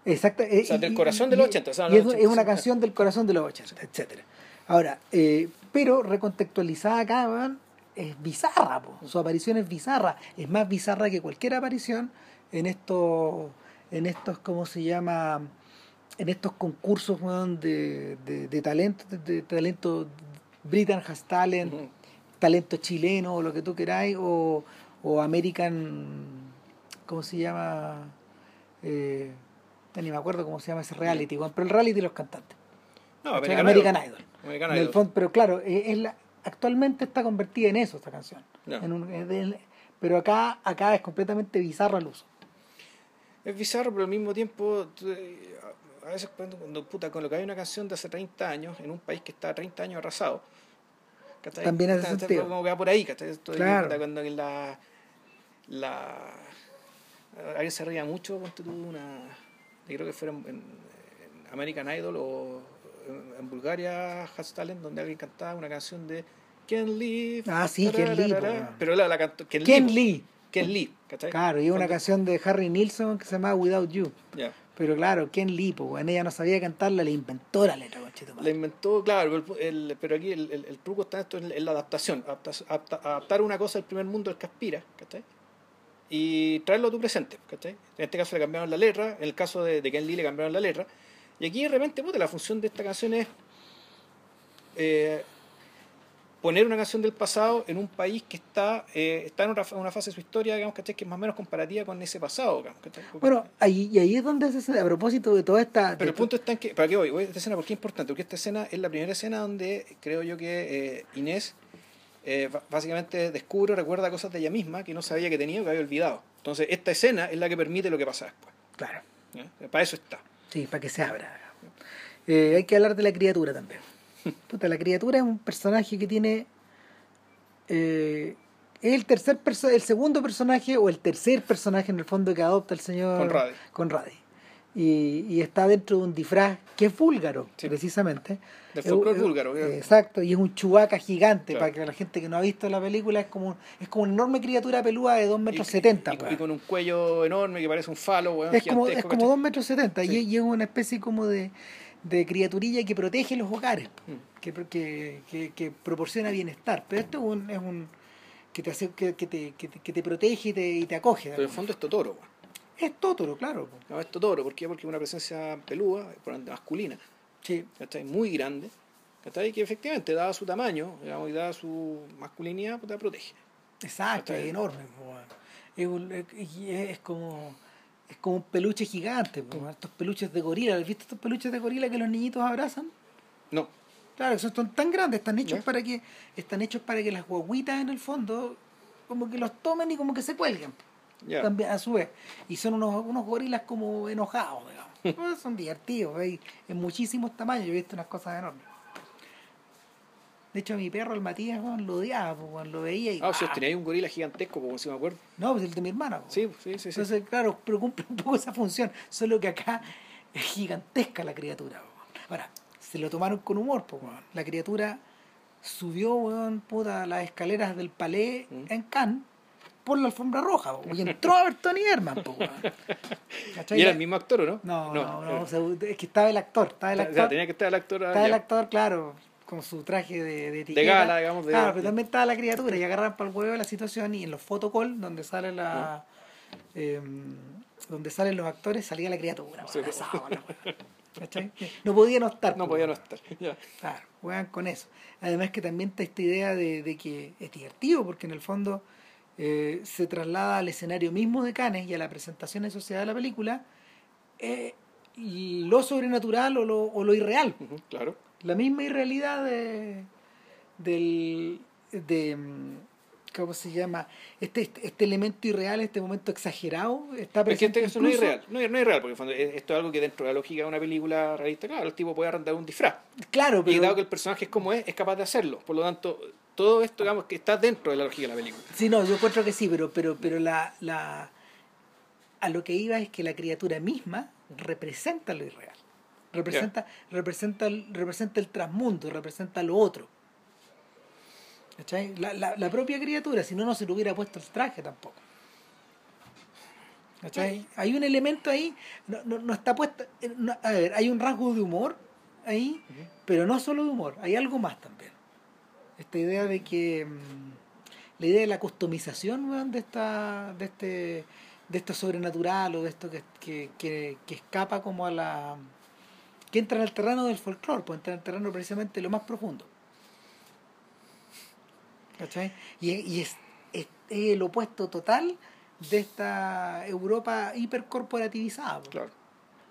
Exacto. O sea, del corazón de los 80, o sea, es, una 80, canción del corazón de los 80, etcétera. Ahora, eh, pero recontextualizada acá, es bizarra, po. su aparición es bizarra, es más bizarra que cualquier aparición en estos, en estos, ¿cómo se llama? En estos concursos de, de, de talento, de, de talento Britain Has Talent, talento chileno o lo que tú queráis, o, o American, ¿cómo se llama? Eh, ni me acuerdo cómo se llama ese reality, pero el reality de los cantantes. No. American, American Idol. Idol. American En el Idol. fondo, pero claro, eh, es la- actualmente está convertida en eso esta canción. En un- pero acá, acá es completamente bizarro el uso. Es bizarro, pero al mismo tiempo, eh, a veces cuando, cuando puta, con lo que hay una canción de hace 30 años, en un país que está 30 años arrasado, ¿cachai? También hace sentido. Como que va por ahí, ¿cachai? Esto de que, Claro. puta, cuando en la, la... Alguien se ría mucho, ponte tú una... yo Creo que fuera en, en American Idol o en, en Bulgaria, Has Talent, donde alguien cantaba una canción de Ken Lee. Ah, sí, Ken Lee. Pero la, la cantó Ken, Ken Lee. Lee. Ken Lee, ¿cachai? Claro, y una canción de Harry Nilsson que se llama Without You. Ya. Pero claro, Ken pues, weón, ella no sabía cantarla, le inventó la letra, La inventó, claro, el, el- pero aquí el, el, truco está esto, en, la adaptación. adapta- adapta- adaptar una cosa del primer mundo al que aspira, ¿cachai? Y traerlo a tu presente, ¿cachai? En este caso le cambiaron la letra, en el caso de, de Ken Lee le cambiaron la letra. Y aquí de repente, puta, la función de esta canción es eh, poner una canción del pasado en un país que está, eh, está en una fase de su historia, digamos, ¿cachai? Que es más o menos comparativa con ese pasado, digamos, ¿cachai? Bueno, ahí, y ahí es donde se a propósito de toda esta... Pero el punto está en que, ¿para qué voy? Voy a esta escena porque es importante, porque esta escena es la primera escena donde creo yo que eh, Inés eh, básicamente descubre, recuerda cosas de ella misma que no sabía que tenía o que había olvidado. Entonces, esta escena es la que permite lo que pasa después. Claro. Para eso está. sí, para que se abra. Eh, hay que hablar de la criatura también. Puta, la criatura es un personaje que tiene... eh, es el tercer perso el segundo personaje o el tercer personaje en el fondo que adopta el señor Conradi. Conradi. Y, y está dentro de un disfraz que es búlgaro, Sí. precisamente. Del Es- folclore es- búlgaro, que- Exacto, y es un chubaca gigante, Claro. para que la gente que no ha visto la película es como, es como una enorme criatura peluda de 2 metros Y- 70. y, y con un cuello enorme que parece un falo, weón, es como, es como ¿cachai? 2 metros 70 y, Sí. y es una especie como de, de criaturilla que protege los hogares, que, que, que, que proporciona bienestar. Pero esto es un, es un que te hace, que, que te, que, te, que te protege y te, y te acoge. Pero en el fondo es Totoro. Es Totoro, claro. No, es Totoro, ¿por qué? Porque es una presencia ende masculina, Sí. ¿cachai? Muy grande, ¿cachai? Que efectivamente, dada su tamaño, digamos, y dada su masculinidad, pues te protege. Exacto, es enorme. Es, un- es- y es como es como un peluche gigante, estos peluches de gorila. ¿Has visto estos peluches de gorila que los niñitos abrazan? No, Claro, esos son tan grandes, están hechos para que están hechos para que las guaguitas en el fondo como que los tomen y como que se cuelguen. También a su vez. Y son unos, unos gorilas como enojados, digamos. Son divertidos, hay en muchísimos tamaños, yo he visto unas cosas enormes. De hecho, mi perro, el Matías, weón, lo odiaba, weón, lo veía y. Ah, o sea, ¡ah! tenía ahí un gorila gigantesco, como si me acuerdo. No, pues el de mi hermana. pues. Sí, sí, sí. sí. Entonces, claro, pero cumple un poco esa función. Solo que acá es gigantesca la criatura. weón. Ahora, se lo tomaron con humor, pues, weón. La criatura subió, weón, puta, las escaleras del palais Mm. en Cannes por la alfombra roja, weón, y entró a ver Tony Herman, weón. ¿Cachai? ¿Y era el mismo actor o no? No, no, no, era- o sea, es que estaba el actor, estaba el o sea, actor, tenía que estar el actor. estaba el actor, claro, con su traje de, de etiqueta. gala, digamos, de- Claro, pero también estaba la criatura y agarran para el huevo la situación y en los photocall, donde sale la... em, donde salen los actores, salía la criatura. Sí. ¿Cachai? No podía no estar. No podía no estar. Claro, juegan con eso. Además que también está esta idea de, de que es divertido, porque en el fondo eh, se traslada al escenario mismo de Cannes y a la presentación en sociedad de la película eh, lo sobrenatural o lo, o lo irreal. Claro. La misma irrealidad de, del, de, mm, ¿cómo se llama? Este, este, este elemento irreal, este momento exagerado, está Pero es que presente este- no es irreal. No es, no es irreal, porque esto es algo que dentro de la lógica de una película realista, claro, el tipo puede arrendar un disfraz. Claro, Y pero... dado que el personaje es como es, es capaz de hacerlo. Por lo tanto, todo esto, digamos, que está dentro de la lógica de la película. Sí, no, yo encuentro que sí, pero, pero, pero la, la, a lo que iba es que la criatura misma representa lo irreal. Representa, representa, el- representa el transmundo, representa lo otro. ¿Cachai? La, la, la propia criatura, si no, no se le hubiera puesto el traje tampoco. ¿Cachai? Hay un elemento ahí, no, no, no está puesto. eh, no- a ver, hay un rasgo de humor ahí, pero no solo de humor, hay algo más también. Esta idea de que. mm, la idea de la customización de esta de este de esto sobrenatural o de esto que, que, que, que escapa como a la que entra en el terreno del folclore pues entra en el terreno precisamente lo más profundo ¿cachai? y, y es, es- es el opuesto total de esta Europa hipercorporativizada po. Claro.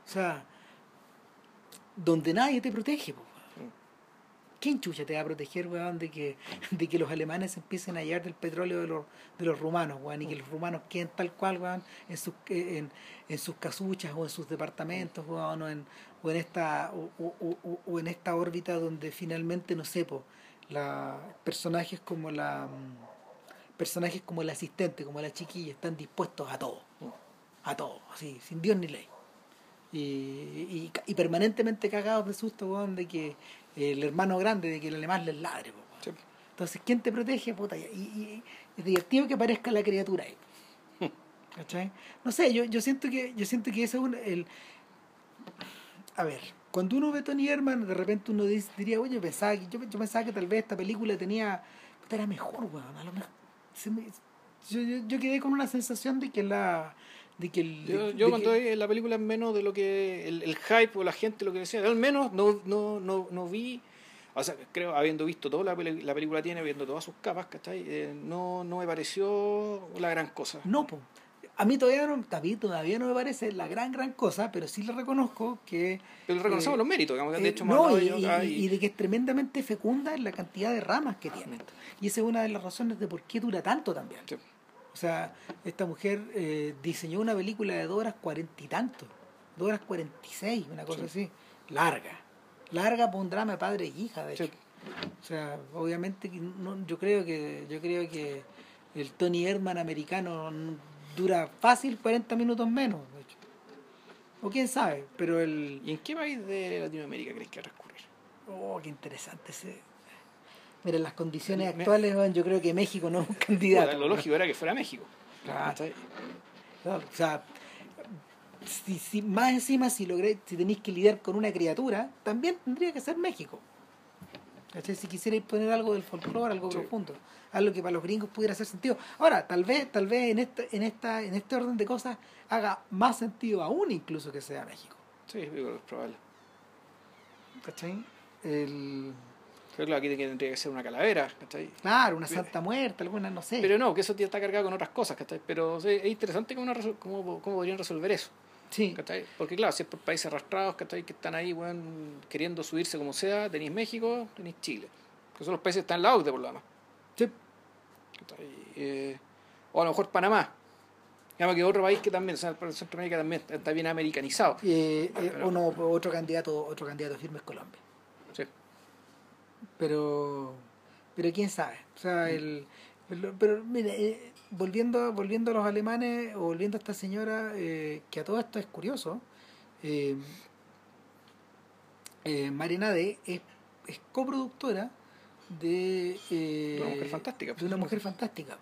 o sea donde nadie te protege po. ¿Quién chucha te va a proteger, weón, de que, de que los alemanes empiecen a hallar del petróleo de los, de los rumanos, weón, y que los rumanos queden tal cual, weón, en sus, en, en sus casuchas o en sus departamentos, weón, o en, o en esta, o, o- o- o en esta órbita donde finalmente, no sé, po, la, personajes como la personajes como el asistente, como la chiquilla, están dispuestos a todo, a todo, así, sin Dios ni ley. Y, y, y permanentemente cagados de susto, weón, de que el hermano grande, de que el alemán les ladre, weón. Sí. Entonces, ¿quién te protege? Puta, y, y- es divertido que aparezca la criatura ahí. ¿Cachai? No sé, yo, yo siento que, yo siento que eso es un, el. A ver, cuando uno ve Tony Herman, de repente uno dice- diría, oye, pensaba que, yo, yo pensaba que tal vez esta película tenía. puta, era mejor, weón. A lo mejor. se me- yo, yo, yo quedé con una sensación de que la. De que el. Yo, de- yo de cuando que- vi la película menos de lo que el, el hype o la gente lo que decía, al menos no, no, no, no vi, o sea, creo, habiendo visto toda la, película tiene, viendo todas sus capas, ¿cachai? Eh, no, no me pareció la gran cosa. No, po. A mí todavía no, mí todavía no me parece la gran, gran cosa, pero sí le reconozco que. Pero reconocemos eh, los méritos, digamos, que de eh, hecho no, y, y- y- y de que es tremendamente fecunda en la cantidad de ramas que tiene. Y esa es una de las razones de por qué dura tanto también. Sí. O sea, esta mujer eh, diseñó una película de dos horas cuarenta y tanto, dos horas cuarenta y seis, una cosa así, larga, larga para un drama de padre e hija, de Sí. hecho. O sea, obviamente no, yo creo que yo creo que el Tony Herman americano dura fácil 40 minutos menos, de hecho. O quién sabe, pero el ¿Y en qué país de Latinoamérica crees que va a transcurrir? Oh, qué interesante ese. Mira, en las condiciones actuales, yo creo que México no es un candidato. lo lógico era que fuera México. Claro. O sea, si, si- más encima, si logré, si tenéis que lidiar con una criatura, también tendría que ser México. ¿Cachai? Si quisierais poner algo del folclore, algo Sí. profundo, algo que para los gringos pudiera hacer sentido. Ahora, tal vez, tal vez en este, en esta, en este orden de cosas haga más sentido aún incluso que sea México. Sí, que es probable. ¿Cachai? El, claro, aquí tendría que ser una calavera, ¿cachai? claro, una santa muerte, alguna, no sé. Pero no, que eso ya está cargado con otras cosas, ¿cachai? Pero sí, es interesante cómo, cómo, cómo podrían resolver eso, sí. ¿cachai? Porque claro, si es por países arrastrados, ¿cachai? Que están ahí, weón, queriendo subirse como sea, tenéis México, tenéis Chile. Que son los países que están en la OCDE, por lo demás. Sí. ¿cachai? Eh, o a lo mejor Panamá. Digamos que otro país que también, o sea, Centroamérica también está bien americanizado. Eh, eh, Pero- uno, otro candidato otro candidato firme es Colombia. Pero pero quién sabe. O sea, el, pero, pero mire, eh, volviendo, volviendo a los alemanes, o volviendo a esta señora, eh, que a todo esto es curioso, eh, eh, Marinade es, es coproductora de, eh, De una mujer fantástica, de una mujer fantástica.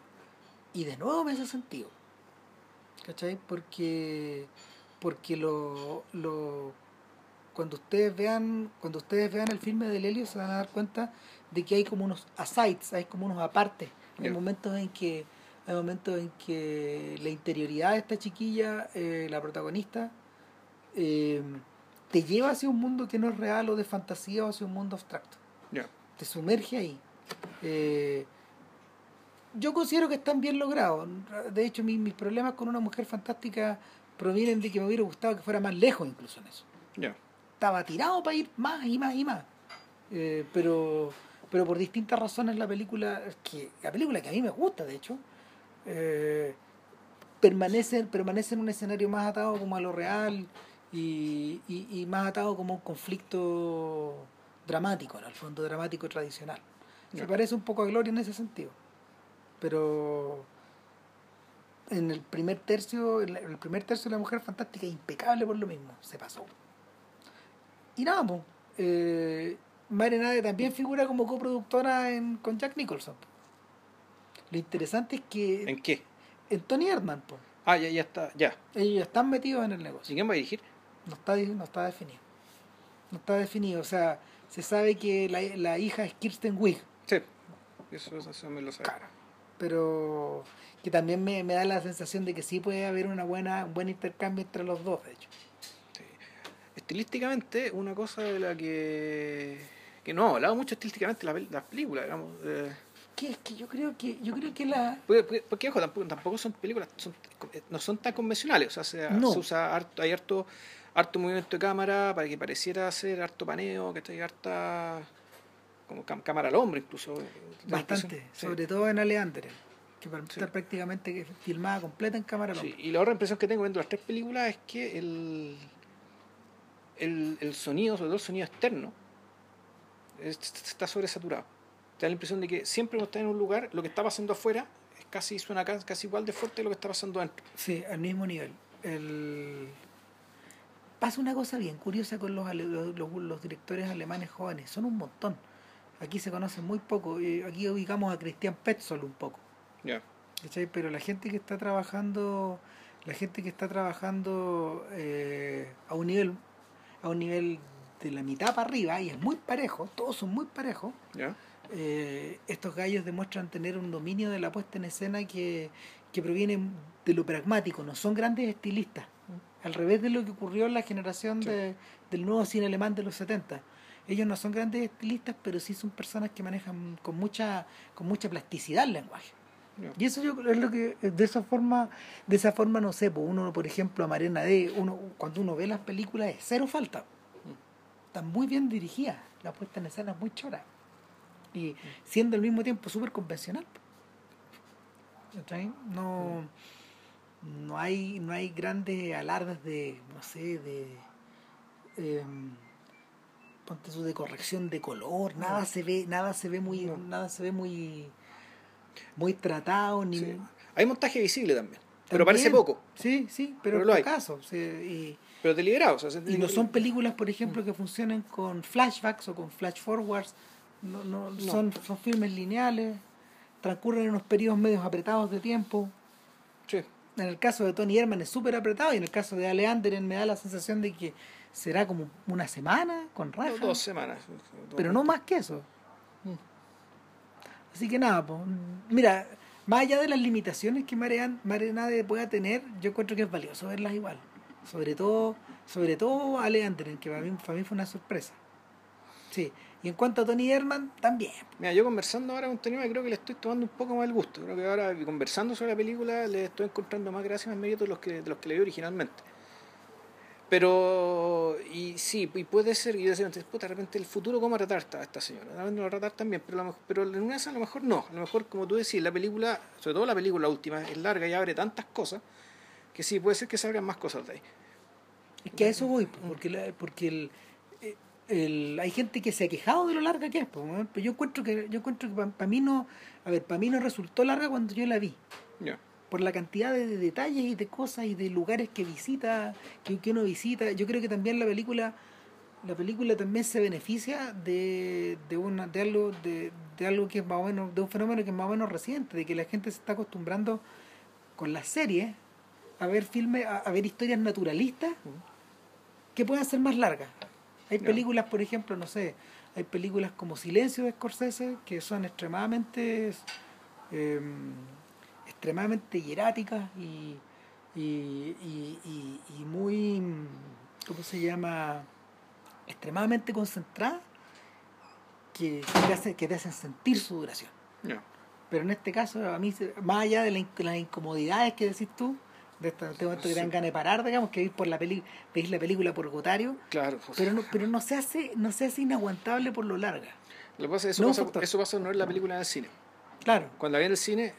Y de nuevo me hace sentido. ¿Cachai? Porque, porque lo, lo, cuando ustedes vean, cuando ustedes vean el filme de Lelio se van a dar cuenta de que hay como unos asides, hay como unos apartes. Hay Ya. momentos en que hay momentos en que la interioridad de esta chiquilla, eh, la protagonista, eh, te lleva hacia un mundo que no es real o de fantasía o hacia un mundo abstracto te sumerge ahí. Eh, yo considero que están bien logrados. De hecho, mi- mis problemas con una mujer fantástica provienen de que me hubiera gustado que fuera más lejos incluso en eso. Estaba tirado para ir más y más y más. Eh, pero, pero por distintas razones la película, que la película que a mí me gusta, de hecho, eh, permanece, permanece en un escenario más atado como a lo real y, y, y más atado como a un conflicto dramático, en el fondo dramático tradicional. Se parece un poco a Gloria en ese sentido. Pero en el primer tercio, en el primer tercio de la mujer fantástica impecable por lo mismo, se pasó. Y nada, pues, eh, Mare Nade también figura como coproductora en, con Jack Nicholson. po. Lo interesante es que ¿En qué? en Tony Erdman, po, Ah, ya, ya está. Ya. ellos ya están metidos en el ¿Y negocio. quién va a dirigir? No está, no está definido. No está definido. O sea, se sabe que la, la hija es Kirsten Wiig. Sí. Eso, eso, eso me lo sabe. Claro. Pero que también me, me da la sensación de que sí puede haber una buena, un buen intercambio entre los dos, de hecho. Estilísticamente, una cosa de la que. que no, hablado mucho estilísticamente la, las películas, digamos. eh, Que es que yo creo que, yo creo que la. porque, porque- porque, ojo, tampoco, tampoco son películas, son- no son tan convencionales. O sea, se, No. se usa harto, hay harto, harto movimiento de cámara para que pareciera ser harto paneo, que hay harta. como cam- cámara al hombro, incluso. la Bastante. Sí. sobre todo en Aleandre, que Sí. estar prácticamente filmada completa en cámara Sí, lenta. y la otra impresión que tengo viendo las tres películas es que el, el, el sonido, sobre todo el sonido externo, es- está sobresaturado. Te da la impresión de que siempre cuando estás en un lugar, lo que está pasando afuera es casi suena ca- casi igual de fuerte de lo que está pasando adentro. Sí, al mismo nivel. El... Pasa una cosa bien curiosa con los, los, directores alemanes jóvenes, son un montón. Aquí se conocen muy poco, eh, aquí ubicamos a Christian Petzold un poco. ¿cachai? Pero la gente que está trabajando, la gente que está trabajando eh, a un nivel, a un nivel de la mitad para arriba, y es muy parejo, todos son muy parejos, eh, estos gallos demuestran tener un dominio de la puesta en escena que, que proviene de lo pragmático, no son grandes estilistas, al revés de lo que ocurrió en la generación Sí. de, del nuevo cine alemán de los 70. Ellos no son grandes estilistas, pero sí son personas que manejan con mucha, con mucha plasticidad el lenguaje. Y eso yo creo es lo que de esa forma, de esa forma no sé, pues uno por ejemplo a Marina D, uno cuando uno ve las películas es cero falta. Están muy bien dirigidas, la puesta en escena es muy chora. Y siendo al mismo tiempo súper convencional. No, no hay, no hay grandes alardes de, no sé, de em, ponte de corrección de color, nada se ve, nada se ve muy, No. nada se ve muy muy tratado ni Sí. Hay montaje visible también, pero parece poco, Sí, sí, pero, Pero lo hay. caso. y, pero deliberado. O sea, y no son películas, por ejemplo, que funcionen con flashbacks o con flash forwards. No, no, No. Son, son filmes lineales, transcurren en unos periodos medios apretados de tiempo. Sí. En el caso de Tony Herman es súper apretado y en el caso de Ale Anderen me da la sensación de que será como una semana con raja. Dos semanas. pero no más que eso. Así que nada, pues, mira, más allá de las limitaciones que Marenade pueda tener, yo encuentro que es valioso verlas igual. Sobre todo, sobre todo Ale que para mí, para mí fue una sorpresa. Sí. Y en cuanto a Tony Herman, también. Mira, yo conversando ahora con Antonio, creo que le estoy tomando un poco más el gusto. Creo que ahora conversando sobre la película le estoy encontrando más gracias más mérito de los que, de los que le vi originalmente. Pero, y sí, y puede ser, y yo decía antes, puta, de repente el futuro, ¿cómo tratar a esta, señora? De repente lo va a tratar también, pero, a lo mejor, pero en una de esas a lo mejor no. A lo mejor, como tú decís, la película, sobre todo la película última, es larga y abre tantas cosas que sí, puede ser que salgan más cosas de ahí. Es que a eso voy, porque, la- porque el, eh, el, hay gente que se ha quejado de lo larga que es, pero yo encuentro que yo encuentro que para mí no, a ver, para mí no resultó larga cuando yo la vi, Ya. Por la cantidad de, de detalles y de cosas y de lugares que visita, que, que uno visita. Yo creo que también la película la película también se beneficia de, de una de algo de, de algo que es más o menos de un fenómeno que es más o menos reciente, de que la gente se está acostumbrando con las series a ver filmes, a, a ver historias naturalistas que pueden ser más largas. Hay películas, por ejemplo, no sé, hay películas como Silencio de Scorsese que son extremadamente eh, extremadamente hieráticas y, y, y, y- muy ¿cómo se llama? extremadamente concentradas que, que te hacen, que te hacen sentir su duración. Pero en este caso, a mí, más allá de la las incomodidades que decís tú, de este, este momento que te dan ganas de parar, digamos, que ir por la peli, veis la película por Gotario, Claro. pues. pero no, pero no se hace, no se hace inaguantable por lo larga. Lo que pasa es que eso, No, pasa, factor. eso pasa no en la película en el cine. Claro, Cuando la vi en el cine,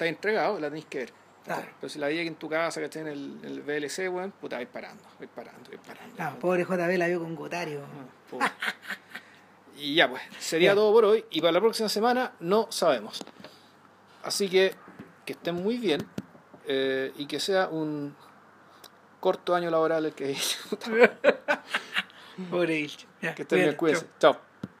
está entregado, la tenéis que ver. Claro. Pero si la aquí en tu casa, que esté en el, en el VLC, weón, puta, vais parando, vais parando, vais parando. Ah, pobre JB la vio con Gotario. Ah, y ya, pues, sería Ya. todo por hoy. Y para la próxima semana no sabemos. Así que que estén muy bien eh, y que sea un corto año laboral el que Pobre que estén bien, cuídense. Chao.